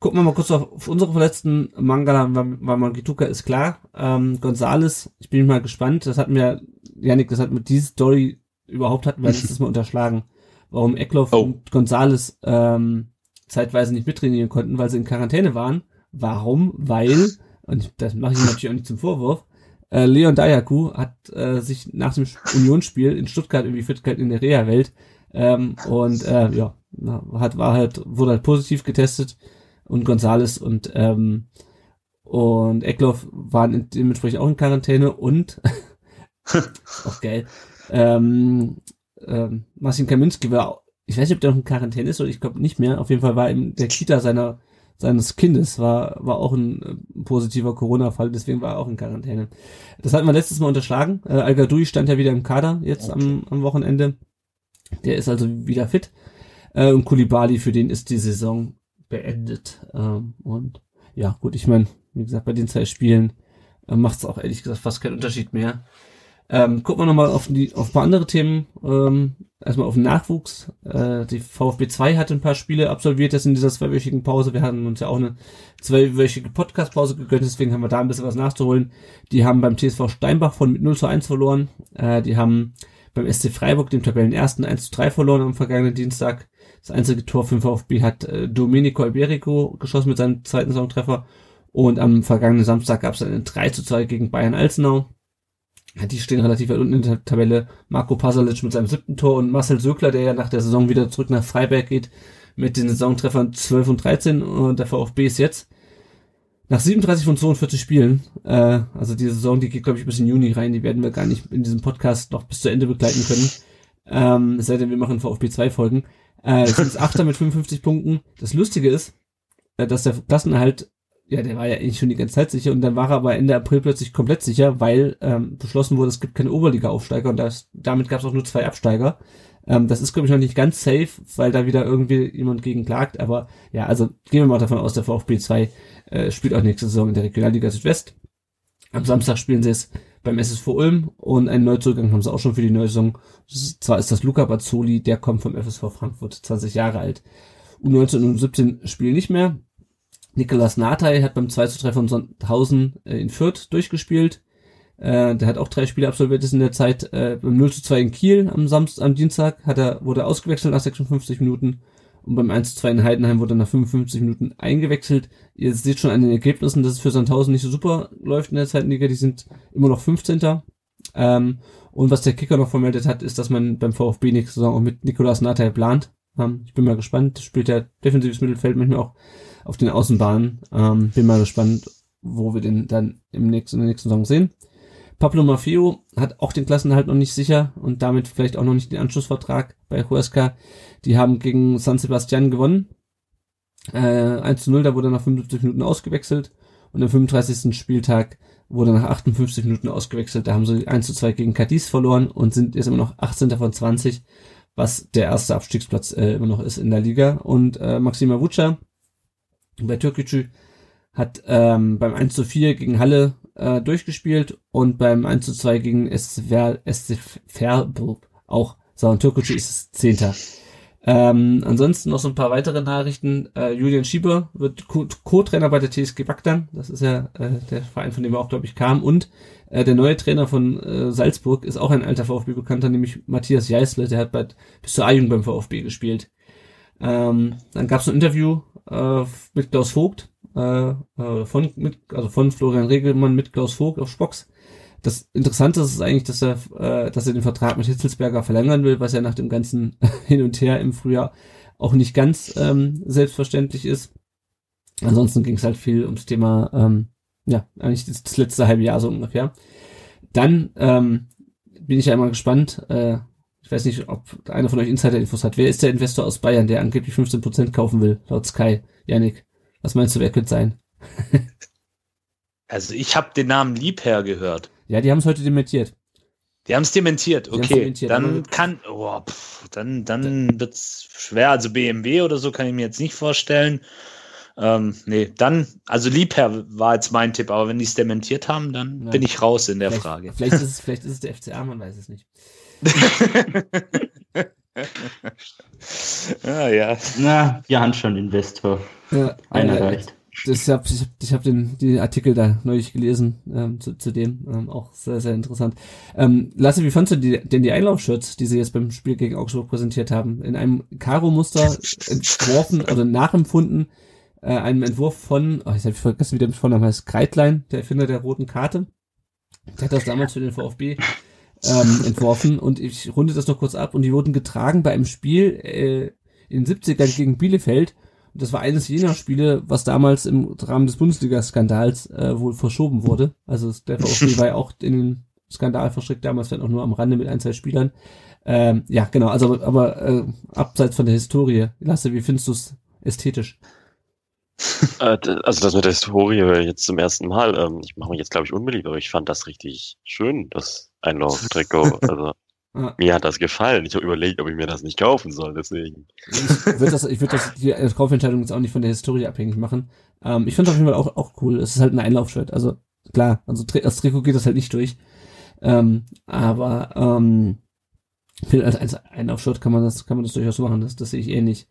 Gucken wir mal kurz auf unsere Verletzten. Mangala Wamangituka ist klar. Ähm, Gonzales, ich bin mal gespannt. Das hatten wir, Janik, das hat mit dieser Story überhaupt hatten wir letztes Mal unterschlagen. Warum Eckloff oh. und Gonzales ähm, zeitweise nicht mittrainieren konnten, weil sie in Quarantäne waren. Warum? Weil und das mache ich natürlich auch nicht zum Vorwurf, äh, Leon Dayaku hat äh, sich nach dem Unionsspiel in Stuttgart irgendwie fit in der Reha-Welt ähm, und äh, ja, hat, war halt, wurde halt positiv getestet und Gonzales und ähm, und Eckloff waren dementsprechend auch in Quarantäne und auch geil. Ähm, ähm, Marcin Kaminski war, ich weiß nicht, ob der noch in Quarantäne ist oder ich glaube nicht mehr. Auf jeden Fall war in der Kita seiner seines Kindes war, war auch ein äh, positiver Corona-Fall, deswegen war er auch in Quarantäne. Das hatten wir letztes Mal unterschlagen. Äh, Al stand ja wieder im Kader jetzt okay. am, am Wochenende. Der ist also wieder fit. Äh, und Kulibali, für den ist die Saison beendet. Ähm, und ja, gut, ich meine, wie gesagt, bei den zwei Spielen äh, macht es auch ehrlich gesagt fast keinen Unterschied mehr. Ähm, gucken wir nochmal auf, die, auf ein paar andere Themen. Ähm, erstmal auf den Nachwuchs. Äh, die VfB 2 hat ein paar Spiele absolviert jetzt in dieser zweiwöchigen Pause. Wir hatten uns ja auch eine zweiwöchige Podcast-Pause gegönnt, deswegen haben wir da ein bisschen was nachzuholen. Die haben beim TSV Steinbach von mit 0 zu 1 verloren. Äh, die haben beim SC Freiburg, dem Tabellenersten, 1 zu 3 verloren am vergangenen Dienstag. Das einzige Tor für den VfB hat äh, Domenico Alberico geschossen mit seinem zweiten Saisontreffer. Und am vergangenen Samstag gab es einen 3 zu 2 gegen Bayern Alzenau. Die stehen relativ weit unten in der Tabelle. Marco Pasalic mit seinem siebten Tor und Marcel Sökler, der ja nach der Saison wieder zurück nach Freiberg geht, mit den Saisontreffern 12 und 13. Und der VfB ist jetzt nach 37 von 42 Spielen, äh, also die Saison, die geht glaube ich bis in Juni rein, die werden wir gar nicht in diesem Podcast noch bis zu Ende begleiten können. Ähm, es sei denn, wir machen VfB 2 Folgen. Äh, sind Achter mit 55 Punkten. Das Lustige ist, äh, dass der Klassenerhalt ja, der war ja eigentlich schon die ganze Zeit sicher und dann war er aber Ende April plötzlich komplett sicher, weil ähm, beschlossen wurde, es gibt keine Oberliga-Aufsteiger und das, damit gab es auch nur zwei Absteiger. Ähm, das ist, glaube ich, noch nicht ganz safe, weil da wieder irgendwie jemand gegen klagt, aber ja, also gehen wir mal davon aus, der VfB 2 äh, spielt auch nächste Saison in der Regionalliga Südwest. Am Samstag spielen sie es beim SSV Ulm und einen Neuzugang haben sie auch schon für die Saison. Zwar ist das Luca Bazzoli, der kommt vom FSV Frankfurt, 20 Jahre alt. U19 und U17 spielen nicht mehr. Nikolas Natai hat beim 2 zu 3 von Sandhausen äh, in Fürth durchgespielt. Äh, der hat auch drei Spiele absolviert ist in der Zeit. Äh, beim 0 zu 2 in Kiel am Samstag, am Dienstag hat er, wurde ausgewechselt nach 56 Minuten. Und beim 1 zu 2 in Heidenheim wurde er nach 55 Minuten eingewechselt. Ihr seht schon an den Ergebnissen, dass es für Sandhausen nicht so super läuft in der zweiten Liga. Die sind immer noch 15. Ähm, und was der Kicker noch vermeldet hat, ist, dass man beim VfB nächste Saison auch mit Nikolas Natai plant. Ähm, ich bin mal gespannt. Spielt er defensives Mittelfeld manchmal auch auf den Außenbahnen. Ähm, bin mal gespannt, wo wir den dann im nächsten, in der nächsten Saison sehen. Pablo Maffeo hat auch den Klassenhalt noch nicht sicher und damit vielleicht auch noch nicht den Anschlussvertrag bei Huesca. Die haben gegen San Sebastian gewonnen. Äh, 1 zu 0, da wurde nach 55 Minuten ausgewechselt und am 35. Spieltag wurde nach 58 Minuten ausgewechselt. Da haben sie 1 zu 2 gegen Cadiz verloren und sind jetzt immer noch 18. von 20, was der erste Abstiegsplatz äh, immer noch ist in der Liga. Und äh, Maxima Vuca bei Türkgücü hat ähm, beim 1 zu 4 gegen Halle äh, durchgespielt und beim 1 zu 2 gegen SC Verburg auch. Und Türkgücü ist Zehnter. Ähm, ansonsten noch so ein paar weitere Nachrichten. Äh, Julian Schieber wird Co-Trainer bei der TSG Bagdan. Das ist ja äh, der Verein, von dem er auch, glaube ich, kam. Und äh, der neue Trainer von äh, Salzburg ist auch ein alter VfB-Bekannter, nämlich Matthias Jeißle. Der hat bei, bis zur A-Jugend beim VfB gespielt. Ähm, dann gab es ein Interview äh, mit Klaus Vogt, äh, äh, von, mit, also von Florian Regelmann mit Klaus Vogt auf Spox. Das Interessante ist eigentlich, dass er, äh, dass er den Vertrag mit Hitzelsberger verlängern will, was ja nach dem ganzen Hin und Her im Frühjahr auch nicht ganz ähm, selbstverständlich ist. Ansonsten ging es halt viel ums Thema, ähm, ja, eigentlich das, letzte halbe Jahr so ungefähr. Dann ähm, bin ich ja immer gespannt, äh, weiß nicht, ob einer von euch Insider-Infos hat. Wer ist der Investor aus Bayern, der angeblich 15% kaufen will, laut Sky? Janik, was meinst du, wer könnte sein? also ich habe den Namen Liebherr gehört. Ja, die haben es heute dementiert. Die haben es dementiert, okay. Dementiert, dann kann, oh, pff, dann, dann wird's schwer. Also BMW oder so kann ich mir jetzt nicht vorstellen. Ähm, nee, dann, also Liebherr war jetzt mein Tipp, aber wenn die es dementiert haben, dann ja. bin ich raus in der vielleicht, Frage. Vielleicht ist, es, vielleicht ist es der FCA, man weiß es nicht. ah, ja. Na, wir haben schon Investor. Ja, Einer äh, reicht. Das, ich habe ich hab, ich hab den, den Artikel da neulich gelesen ähm, zu, zu dem. Ähm, auch sehr, sehr interessant. Ähm, Lasse, wie fandst du die, denn die Einlaufshirts, die sie jetzt beim Spiel gegen Augsburg präsentiert haben? In einem Karo-Muster entworfen, also nachempfunden, äh, einem Entwurf von, oh, jetzt habe ich vergessen, wie der mit Vornamen heißt, Kreitlein, der Erfinder der roten Karte. Der hat das damals für den VfB ähm, entworfen und ich runde das noch kurz ab und die wurden getragen bei einem Spiel äh, in den 70ern gegen Bielefeld. Und das war eines jener Spiele, was damals im Rahmen des Bundesliga-Skandals äh, wohl verschoben wurde. Also der VfB war ja auch in den Skandal verstrickt, damals wenn auch nur am Rande mit ein, zwei Spielern. Ähm, ja, genau, also aber äh, abseits von der Historie. Lasse, wie findest du es ästhetisch? Äh, also das mit der Historie jetzt zum ersten Mal. Ähm, ich mache mich jetzt, glaube ich, unbeliebt, aber ich fand das richtig schön, das Einlauftrikot. Also ah. mir hat das gefallen. Ich habe überlegt, ob ich mir das nicht kaufen soll, deswegen. Ich würde das, ich würde das, die Kaufentscheidung jetzt auch nicht von der Historie abhängig machen. Ähm, ich finde es auf jeden Fall auch, auch cool. Es ist halt ein Einlaufshirt. Also klar, also das Trikot geht das halt nicht durch. Ähm, aber ähm, als, als ein Aufschott kann man das, kann man das durchaus machen, das, das sehe ich ähnlich.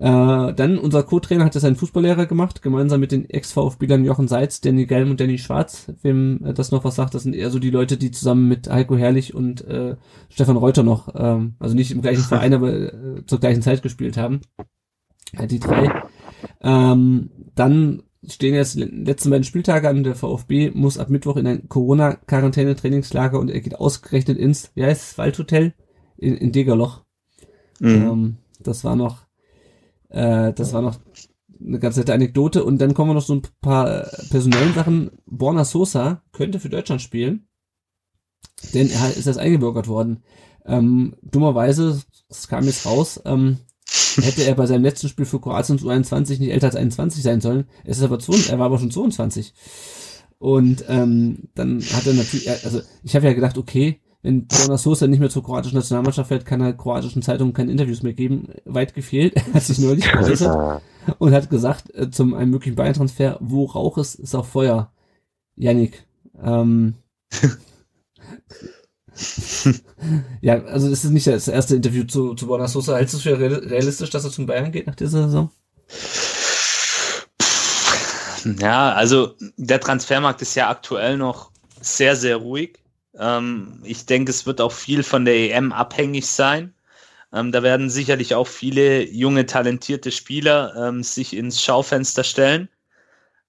Äh, dann unser Co-Trainer hat das einen Fußballlehrer gemacht, gemeinsam mit den Ex-VfB-Lern Jochen Seitz, Danny Gelm und Danny Schwarz. Wem äh, das noch was sagt, das sind eher so die Leute, die zusammen mit Heiko Herrlich und äh, Stefan Reuter noch, ähm, also nicht im gleichen Verein, aber äh, zur gleichen Zeit gespielt haben. Äh, die drei. Ähm, dann stehen jetzt letzten beiden Spieltage an. Der VfB muss ab Mittwoch in ein Corona-Quarantäne-Trainingslager und er geht ausgerechnet ins, wie heißt es, Waldhotel in, in Degerloch. Mhm. Ähm, das war noch äh, das war noch eine ganz nette Anekdote. Und dann kommen wir noch so ein paar personellen Sachen. Borna Sosa könnte für Deutschland spielen, denn er ist jetzt eingebürgert worden. Ähm, dummerweise, es kam jetzt raus, ähm, hätte er bei seinem letzten Spiel für Kroatien zu 21 nicht älter als 21 sein sollen. Es ist aber 22, er war aber schon 22. Und ähm, dann hat er natürlich, also ich habe ja gedacht, okay, wenn Jonas Sosa nicht mehr zur kroatischen Nationalmannschaft fährt, kann er kroatischen Zeitungen keine Interviews mehr geben. Weit gefehlt. Er hat sich neulich geäußert und hat gesagt, äh, zum einem möglichen Bayern-Transfer, wo Rauch ist, ist auch Feuer. Yannick. Ähm, ja, also das ist nicht das erste Interview zu, zu Borna Sosa. Hältst du es für realistisch, dass er zum Bayern geht nach dieser Saison? Ja, also der Transfermarkt ist ja aktuell noch sehr, sehr ruhig. Ähm, ich denke, es wird auch viel von der EM abhängig sein. Ähm, da werden sicherlich auch viele junge, talentierte Spieler ähm, sich ins Schaufenster stellen,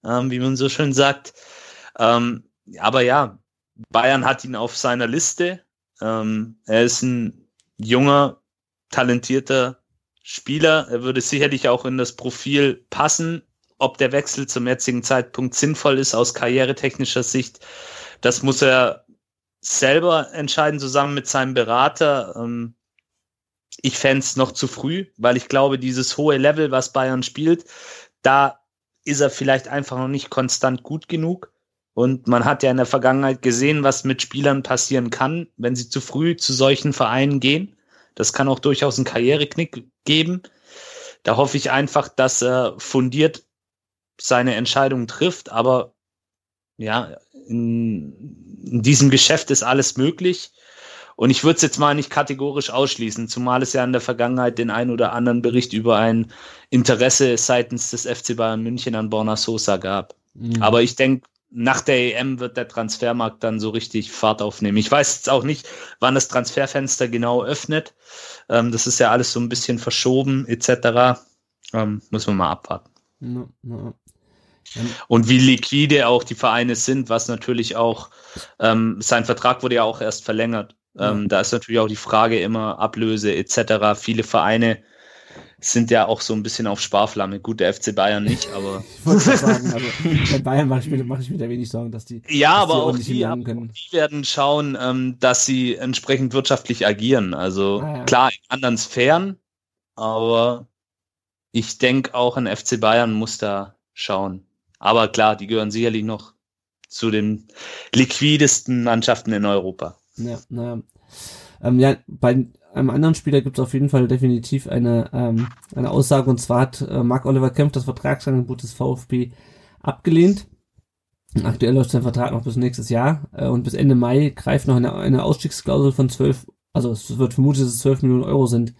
ähm, wie man so schön sagt. Ähm, aber ja, Bayern hat ihn auf seiner Liste. Ähm, er ist ein junger, talentierter Spieler. Er würde sicherlich auch in das Profil passen. Ob der Wechsel zum jetzigen Zeitpunkt sinnvoll ist aus karrieretechnischer Sicht, das muss er selber entscheiden, zusammen mit seinem Berater. Ähm, ich fände es noch zu früh, weil ich glaube, dieses hohe Level, was Bayern spielt, da ist er vielleicht einfach noch nicht konstant gut genug. Und man hat ja in der Vergangenheit gesehen, was mit Spielern passieren kann, wenn sie zu früh zu solchen Vereinen gehen. Das kann auch durchaus einen Karriereknick geben. Da hoffe ich einfach, dass er fundiert seine Entscheidung trifft. Aber ja, in, in diesem Geschäft ist alles möglich. Und ich würde es jetzt mal nicht kategorisch ausschließen, zumal es ja in der Vergangenheit den ein oder anderen Bericht über ein Interesse seitens des FC Bayern München an Borna Sosa gab. Mhm. Aber ich denke, nach der EM wird der Transfermarkt dann so richtig Fahrt aufnehmen. Ich weiß jetzt auch nicht, wann das Transferfenster genau öffnet. Ähm, das ist ja alles so ein bisschen verschoben etc. Ähm, müssen wir mal abwarten. No, no. Und wie liquide auch die Vereine sind, was natürlich auch, ähm, sein Vertrag wurde ja auch erst verlängert. Ähm, ja. Da ist natürlich auch die Frage immer Ablöse etc. Viele Vereine sind ja auch so ein bisschen auf Sparflamme. Gut, der FC Bayern nicht, aber. ich sagen, also bei Bayern mache ich, mir, mach ich mir da wenig Sorgen, dass die. Ja, aber die auch, die, auch die, werden schauen, ähm, dass sie entsprechend wirtschaftlich agieren. Also ah, ja. klar, in anderen Sphären, aber ich denke auch ein FC Bayern muss da schauen. Aber klar, die gehören sicherlich noch zu den liquidesten Mannschaften in Europa. Ja, naja. Ähm, ja, bei einem anderen Spieler gibt es auf jeden Fall definitiv eine, ähm, eine Aussage und zwar hat äh, Marc Oliver Kempf das Vertragsangebot des VfB abgelehnt. Aktuell läuft sein Vertrag noch bis nächstes Jahr äh, und bis Ende Mai greift noch eine, eine Ausstiegsklausel von 12, also es wird vermutet, dass es 12 Millionen Euro sind.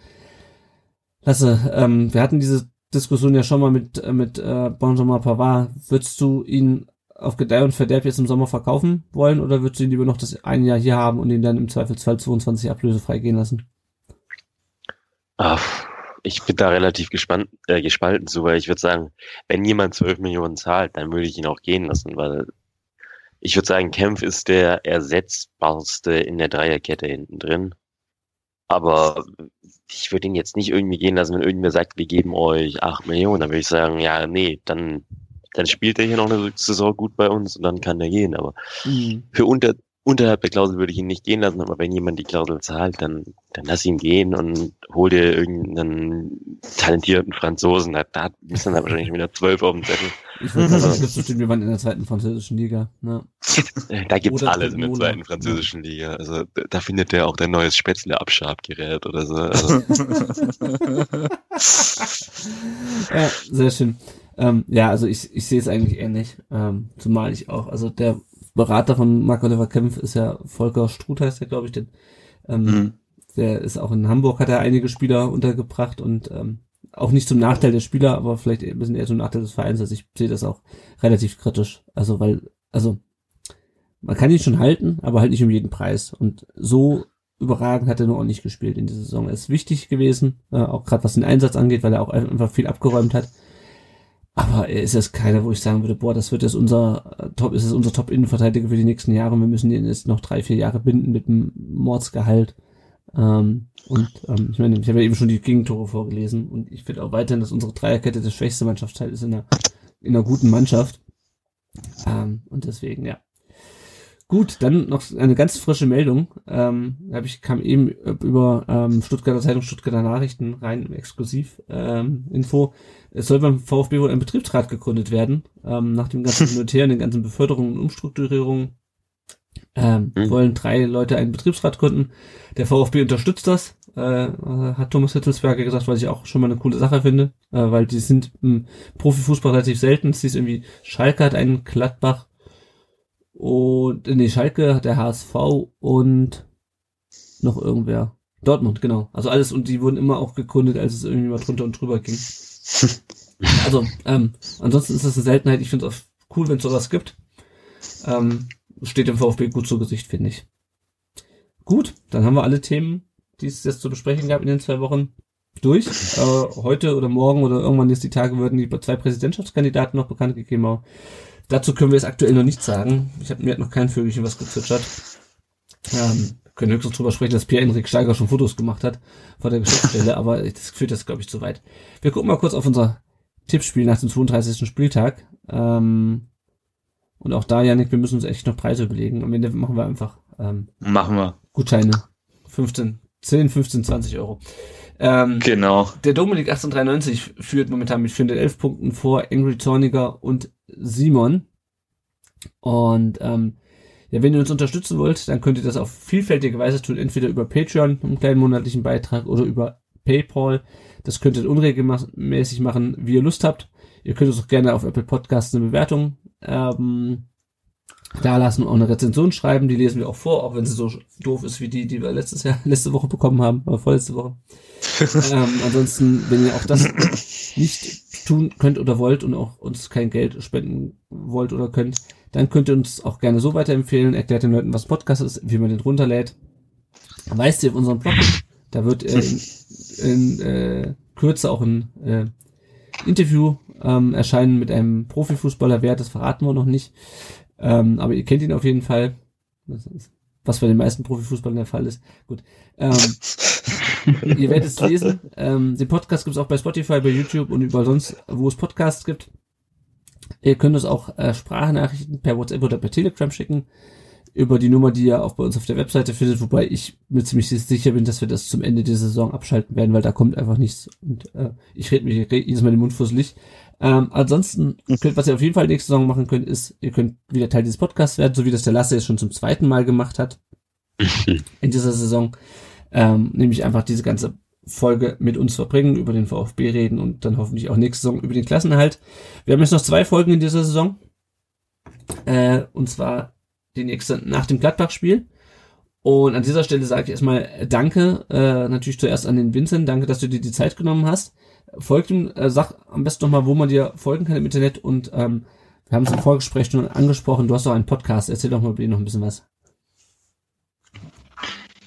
Lasse, ähm, wir hatten diese Diskussion ja schon mal mit, äh, mit äh, Benjamin Pavard. Würdest du ihn auf Gedeih und Verderb jetzt im Sommer verkaufen wollen oder würdest du ihn lieber noch das ein Jahr hier haben und ihn dann im Zweifelsfall 22 ablösefrei gehen lassen? Ach, ich bin da relativ gespannt, äh, gespalten zu, weil ich würde sagen, wenn jemand 12 Millionen zahlt, dann würde ich ihn auch gehen lassen, weil ich würde sagen, Kempf ist der ersetzbarste in der Dreierkette hinten drin. Aber ich würde ihn jetzt nicht irgendwie gehen lassen, wenn irgendwer sagt, wir geben euch acht Millionen, dann würde ich sagen, ja, nee, dann, dann spielt er hier noch eine Saison gut bei uns und dann kann er gehen. Aber mhm. für unter, unterhalb der Klausel würde ich ihn nicht gehen lassen, aber wenn jemand die Klausel zahlt, dann, dann lass ihn gehen und hol dir irgendeinen talentierten Franzosen. Da, da müssen dann wahrscheinlich wieder zwölf auf dem Zettel. Ich würde sagen, das bestimmt jemand in der zweiten französischen Liga. Ne? Da gibt's oder alles in der zweiten französischen Liga. Also da, findet der auch dein neues Spätzle-Abschabgerät oder so. Also. ja, sehr schön. Ähm, ja, also ich, ich sehe es eigentlich ähnlich. Ähm, zumal ich auch, also der Berater von Mark Oliver Kempf ist ja Volker Struth heißt er, glaube ich, denn ähm, Mhm. der ist auch in Hamburg, hat er einige Spieler untergebracht und ähm, auch nicht zum Nachteil der Spieler, aber vielleicht ein bisschen eher zum Nachteil des Vereins. Also ich sehe das auch relativ kritisch. Also weil, also man kann ihn schon halten, aber halt nicht um jeden Preis. Und so überragend hat er nur auch nicht gespielt in dieser Saison. Er ist wichtig gewesen, äh, auch gerade was den Einsatz angeht, weil er auch einfach viel abgeräumt hat. Aber er ist jetzt keiner, wo ich sagen würde, boah, das wird jetzt unser äh, Top, ist es unser Top-Innenverteidiger für die nächsten Jahre. Wir müssen ihn jetzt noch drei, vier Jahre binden mit einem Mordsgehalt. Ähm, und ähm, ich meine, ich habe ja eben schon die Gegentore vorgelesen und ich finde auch weiterhin, dass unsere Dreierkette das schwächste Mannschaftsteil ist in einer, in einer guten Mannschaft. Ähm, und deswegen, ja. Gut, dann noch eine ganz frische Meldung. Ähm, hab ich kam eben über ähm, Stuttgarter Zeitung, Stuttgarter Nachrichten rein, exklusiv ähm, Info. Es soll beim VfB wohl ein Betriebsrat gegründet werden, ähm, nach dem ganzen Hin den ganzen Beförderungen und Umstrukturierungen. Ähm, Mhm. wollen drei Leute einen Betriebsrat gründen. Der VfB unterstützt das, äh, äh, hat Thomas Hitzelsberger gesagt, was ich auch schon mal eine coole Sache finde, äh, weil die sind im Profifußball relativ selten. Es ist irgendwie, Schalke hat einen Gladbach und, äh, nee, Schalke hat der HSV und noch irgendwer. Dortmund, genau. Also alles, und die wurden immer auch gegründet, als es irgendwie mal drunter und drüber ging. Also, ähm, ansonsten ist das eine Seltenheit. Ich finde es auch cool, wenn es sowas gibt. Ähm, steht dem VfB gut zu Gesicht, finde ich. Gut, dann haben wir alle Themen, die es jetzt zu besprechen gab in den zwei Wochen, durch. Äh, heute oder morgen oder irgendwann jetzt die Tage würden die zwei Präsidentschaftskandidaten noch bekannt gegeben. Aber dazu können wir es aktuell noch nicht sagen. Ich habe mir hat noch kein Vögelchen was gezwitschert. Ähm, können höchstens drüber sprechen, dass Pierre-Enrik Steiger schon Fotos gemacht hat vor der Geschäftsstelle, aber das führt das, glaube ich, zu weit. Wir gucken mal kurz auf unser Tippspiel nach dem 32. Spieltag. Ähm, und auch da, Janik, wir müssen uns echt noch Preise überlegen. Am Ende machen wir einfach ähm, Machen wir. Gutscheine. 15, 10, 15, 20 Euro. Ähm, Genau. der Dominik 1893 führt momentan mit 411 Punkten vor Angry Zorniger und Simon. Und ähm, ja, wenn ihr uns unterstützen wollt, dann könnt ihr das auf vielfältige Weise tun, entweder über Patreon, einen kleinen monatlichen Beitrag, oder über PayPal. Das könnt ihr unregelmäßig machen, wie ihr Lust habt. Ihr könnt uns auch gerne auf Apple Podcasts eine Bewertung ähm, da lassen und auch eine Rezension schreiben. Die lesen wir auch vor, auch wenn sie so doof ist wie die, die wir letztes Jahr, letzte Woche bekommen haben, oder vorletzte Woche. ähm, ansonsten, wenn ihr auch das nicht tun könnt oder wollt und auch uns kein Geld spenden wollt oder könnt, dann könnt ihr uns auch gerne so weiterempfehlen. Erklärt den Leuten, was Podcast ist, wie man den runterlädt. Weißt ihr auf unserem Blog, da wird äh, in, in äh, Kürze auch ein äh, Interview ähm, erscheinen mit einem Profifußballer. Wer, das verraten wir noch nicht. Ähm, aber ihr kennt ihn auf jeden Fall. Was bei den meisten Profifußballern der Fall ist. Gut. Ähm, ihr werdet es lesen. Ähm, den Podcast gibt es auch bei Spotify, bei YouTube und überall sonst, wo es Podcasts gibt. Ihr könnt uns auch äh, Sprachnachrichten per WhatsApp oder per Telegram schicken. Über die Nummer, die ihr auch bei uns auf der Webseite findet, wobei ich mir ziemlich sicher bin, dass wir das zum Ende der Saison abschalten werden, weil da kommt einfach nichts. Und äh, ich rede mir jedes Mal den Mund fusselig. Ähm, ansonsten, könnt, was ihr auf jeden Fall nächste Saison machen könnt, ist, ihr könnt wieder Teil dieses Podcasts werden, so wie das der Lasse jetzt schon zum zweiten Mal gemacht hat in dieser Saison. Ähm, nämlich einfach diese ganze Folge mit uns verbringen, über den VfB reden und dann hoffentlich auch nächste Saison über den Klassenerhalt. Wir haben jetzt noch zwei Folgen in dieser Saison. Äh, und zwar die nächste nach dem Gladbach-Spiel. Und an dieser Stelle sage ich erstmal Danke, äh, natürlich zuerst an den Vincent. Danke, dass du dir die Zeit genommen hast. Folgt ihm, äh, sag am besten nochmal, wo man dir folgen kann im Internet. Und ähm, wir haben es im Vorgespräch schon angesprochen. Du hast auch einen Podcast. Erzähl doch mal über den noch ein bisschen was.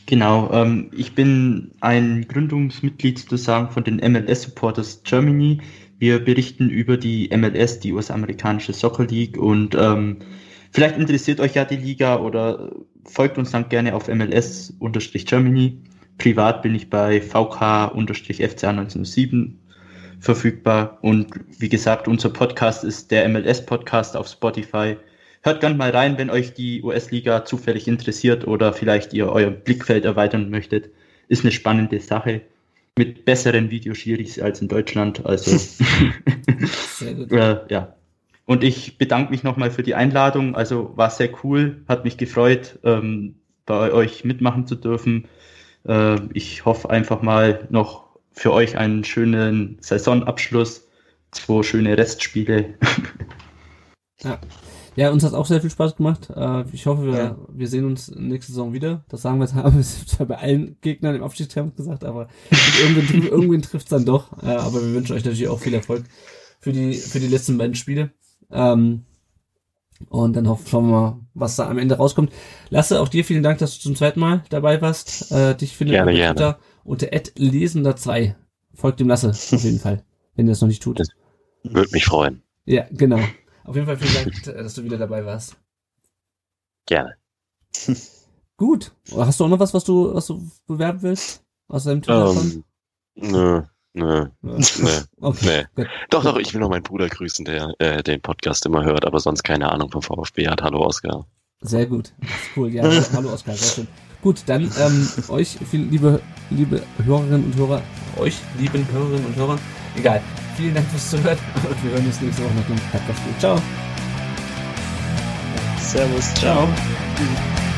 Genau, ähm, ich bin ein Gründungsmitglied sozusagen von den MLS Supporters Germany. Wir berichten über die MLS, die US-amerikanische Soccer League und ähm, vielleicht interessiert euch ja die Liga oder folgt uns dann gerne auf MLS-Germany. Privat bin ich bei VK-FCA 1907 verfügbar und wie gesagt, unser Podcast ist der MLS-Podcast auf Spotify. Hört gerne mal rein, wenn euch die US-Liga zufällig interessiert oder vielleicht ihr euer Blickfeld erweitern möchtet. Ist eine spannende Sache mit besseren Videoschiris als in Deutschland. Also Sehr gut. äh, ja. Und ich bedanke mich nochmal für die Einladung. Also war sehr cool, hat mich gefreut, ähm, bei euch mitmachen zu dürfen. Äh, ich hoffe einfach mal noch für euch einen schönen Saisonabschluss, zwei schöne Restspiele. Ja, uns hat auch sehr viel Spaß gemacht. Äh, ich hoffe, wir, Ja. wir sehen uns nächste Saison wieder. Das sagen wir jetzt, haben wir zwar bei allen Gegnern im Abstiegskampf gesagt, aber irgendwen, irgendwen trifft es dann doch. Aber wir wünschen euch natürlich auch viel Erfolg für die, für die letzten beiden Spiele. Ähm, und dann hoffen, schauen wir mal, was da am Ende rauskommt. Lasse, auch dir vielen Dank, dass du zum zweiten Mal dabei warst. Äh, dich findet Gerne, ihr gerne. Unter, unter lesender2. Folgt dem Lasse, auf jeden Fall, wenn ihr das noch nicht tut. Das- Würde mich freuen. Ja, genau. Auf jeden Fall vielen Dank, dass du wieder dabei warst. Gerne. Gut. Hast du auch noch was, was du, was du bewerben willst? Aus deinem Twitter-Account? Ähm, nö, nö, nö. Okay. Gut. Doch, doch, ich will noch meinen Bruder grüßen, der äh, den Podcast immer hört, aber sonst keine Ahnung vom VfB hat. Hallo Oskar. Sehr gut. Cool. Ja, hallo Oskar, sehr schön. Gut, dann ähm, euch, viel, liebe, liebe Hörerinnen und Hörer, euch, lieben Hörerinnen und Hörer, egal. Vielen Dank fürs Zuhören und wir hören uns nächste Woche nach dem Podcast. Ciao. Servus, ciao. Ciao.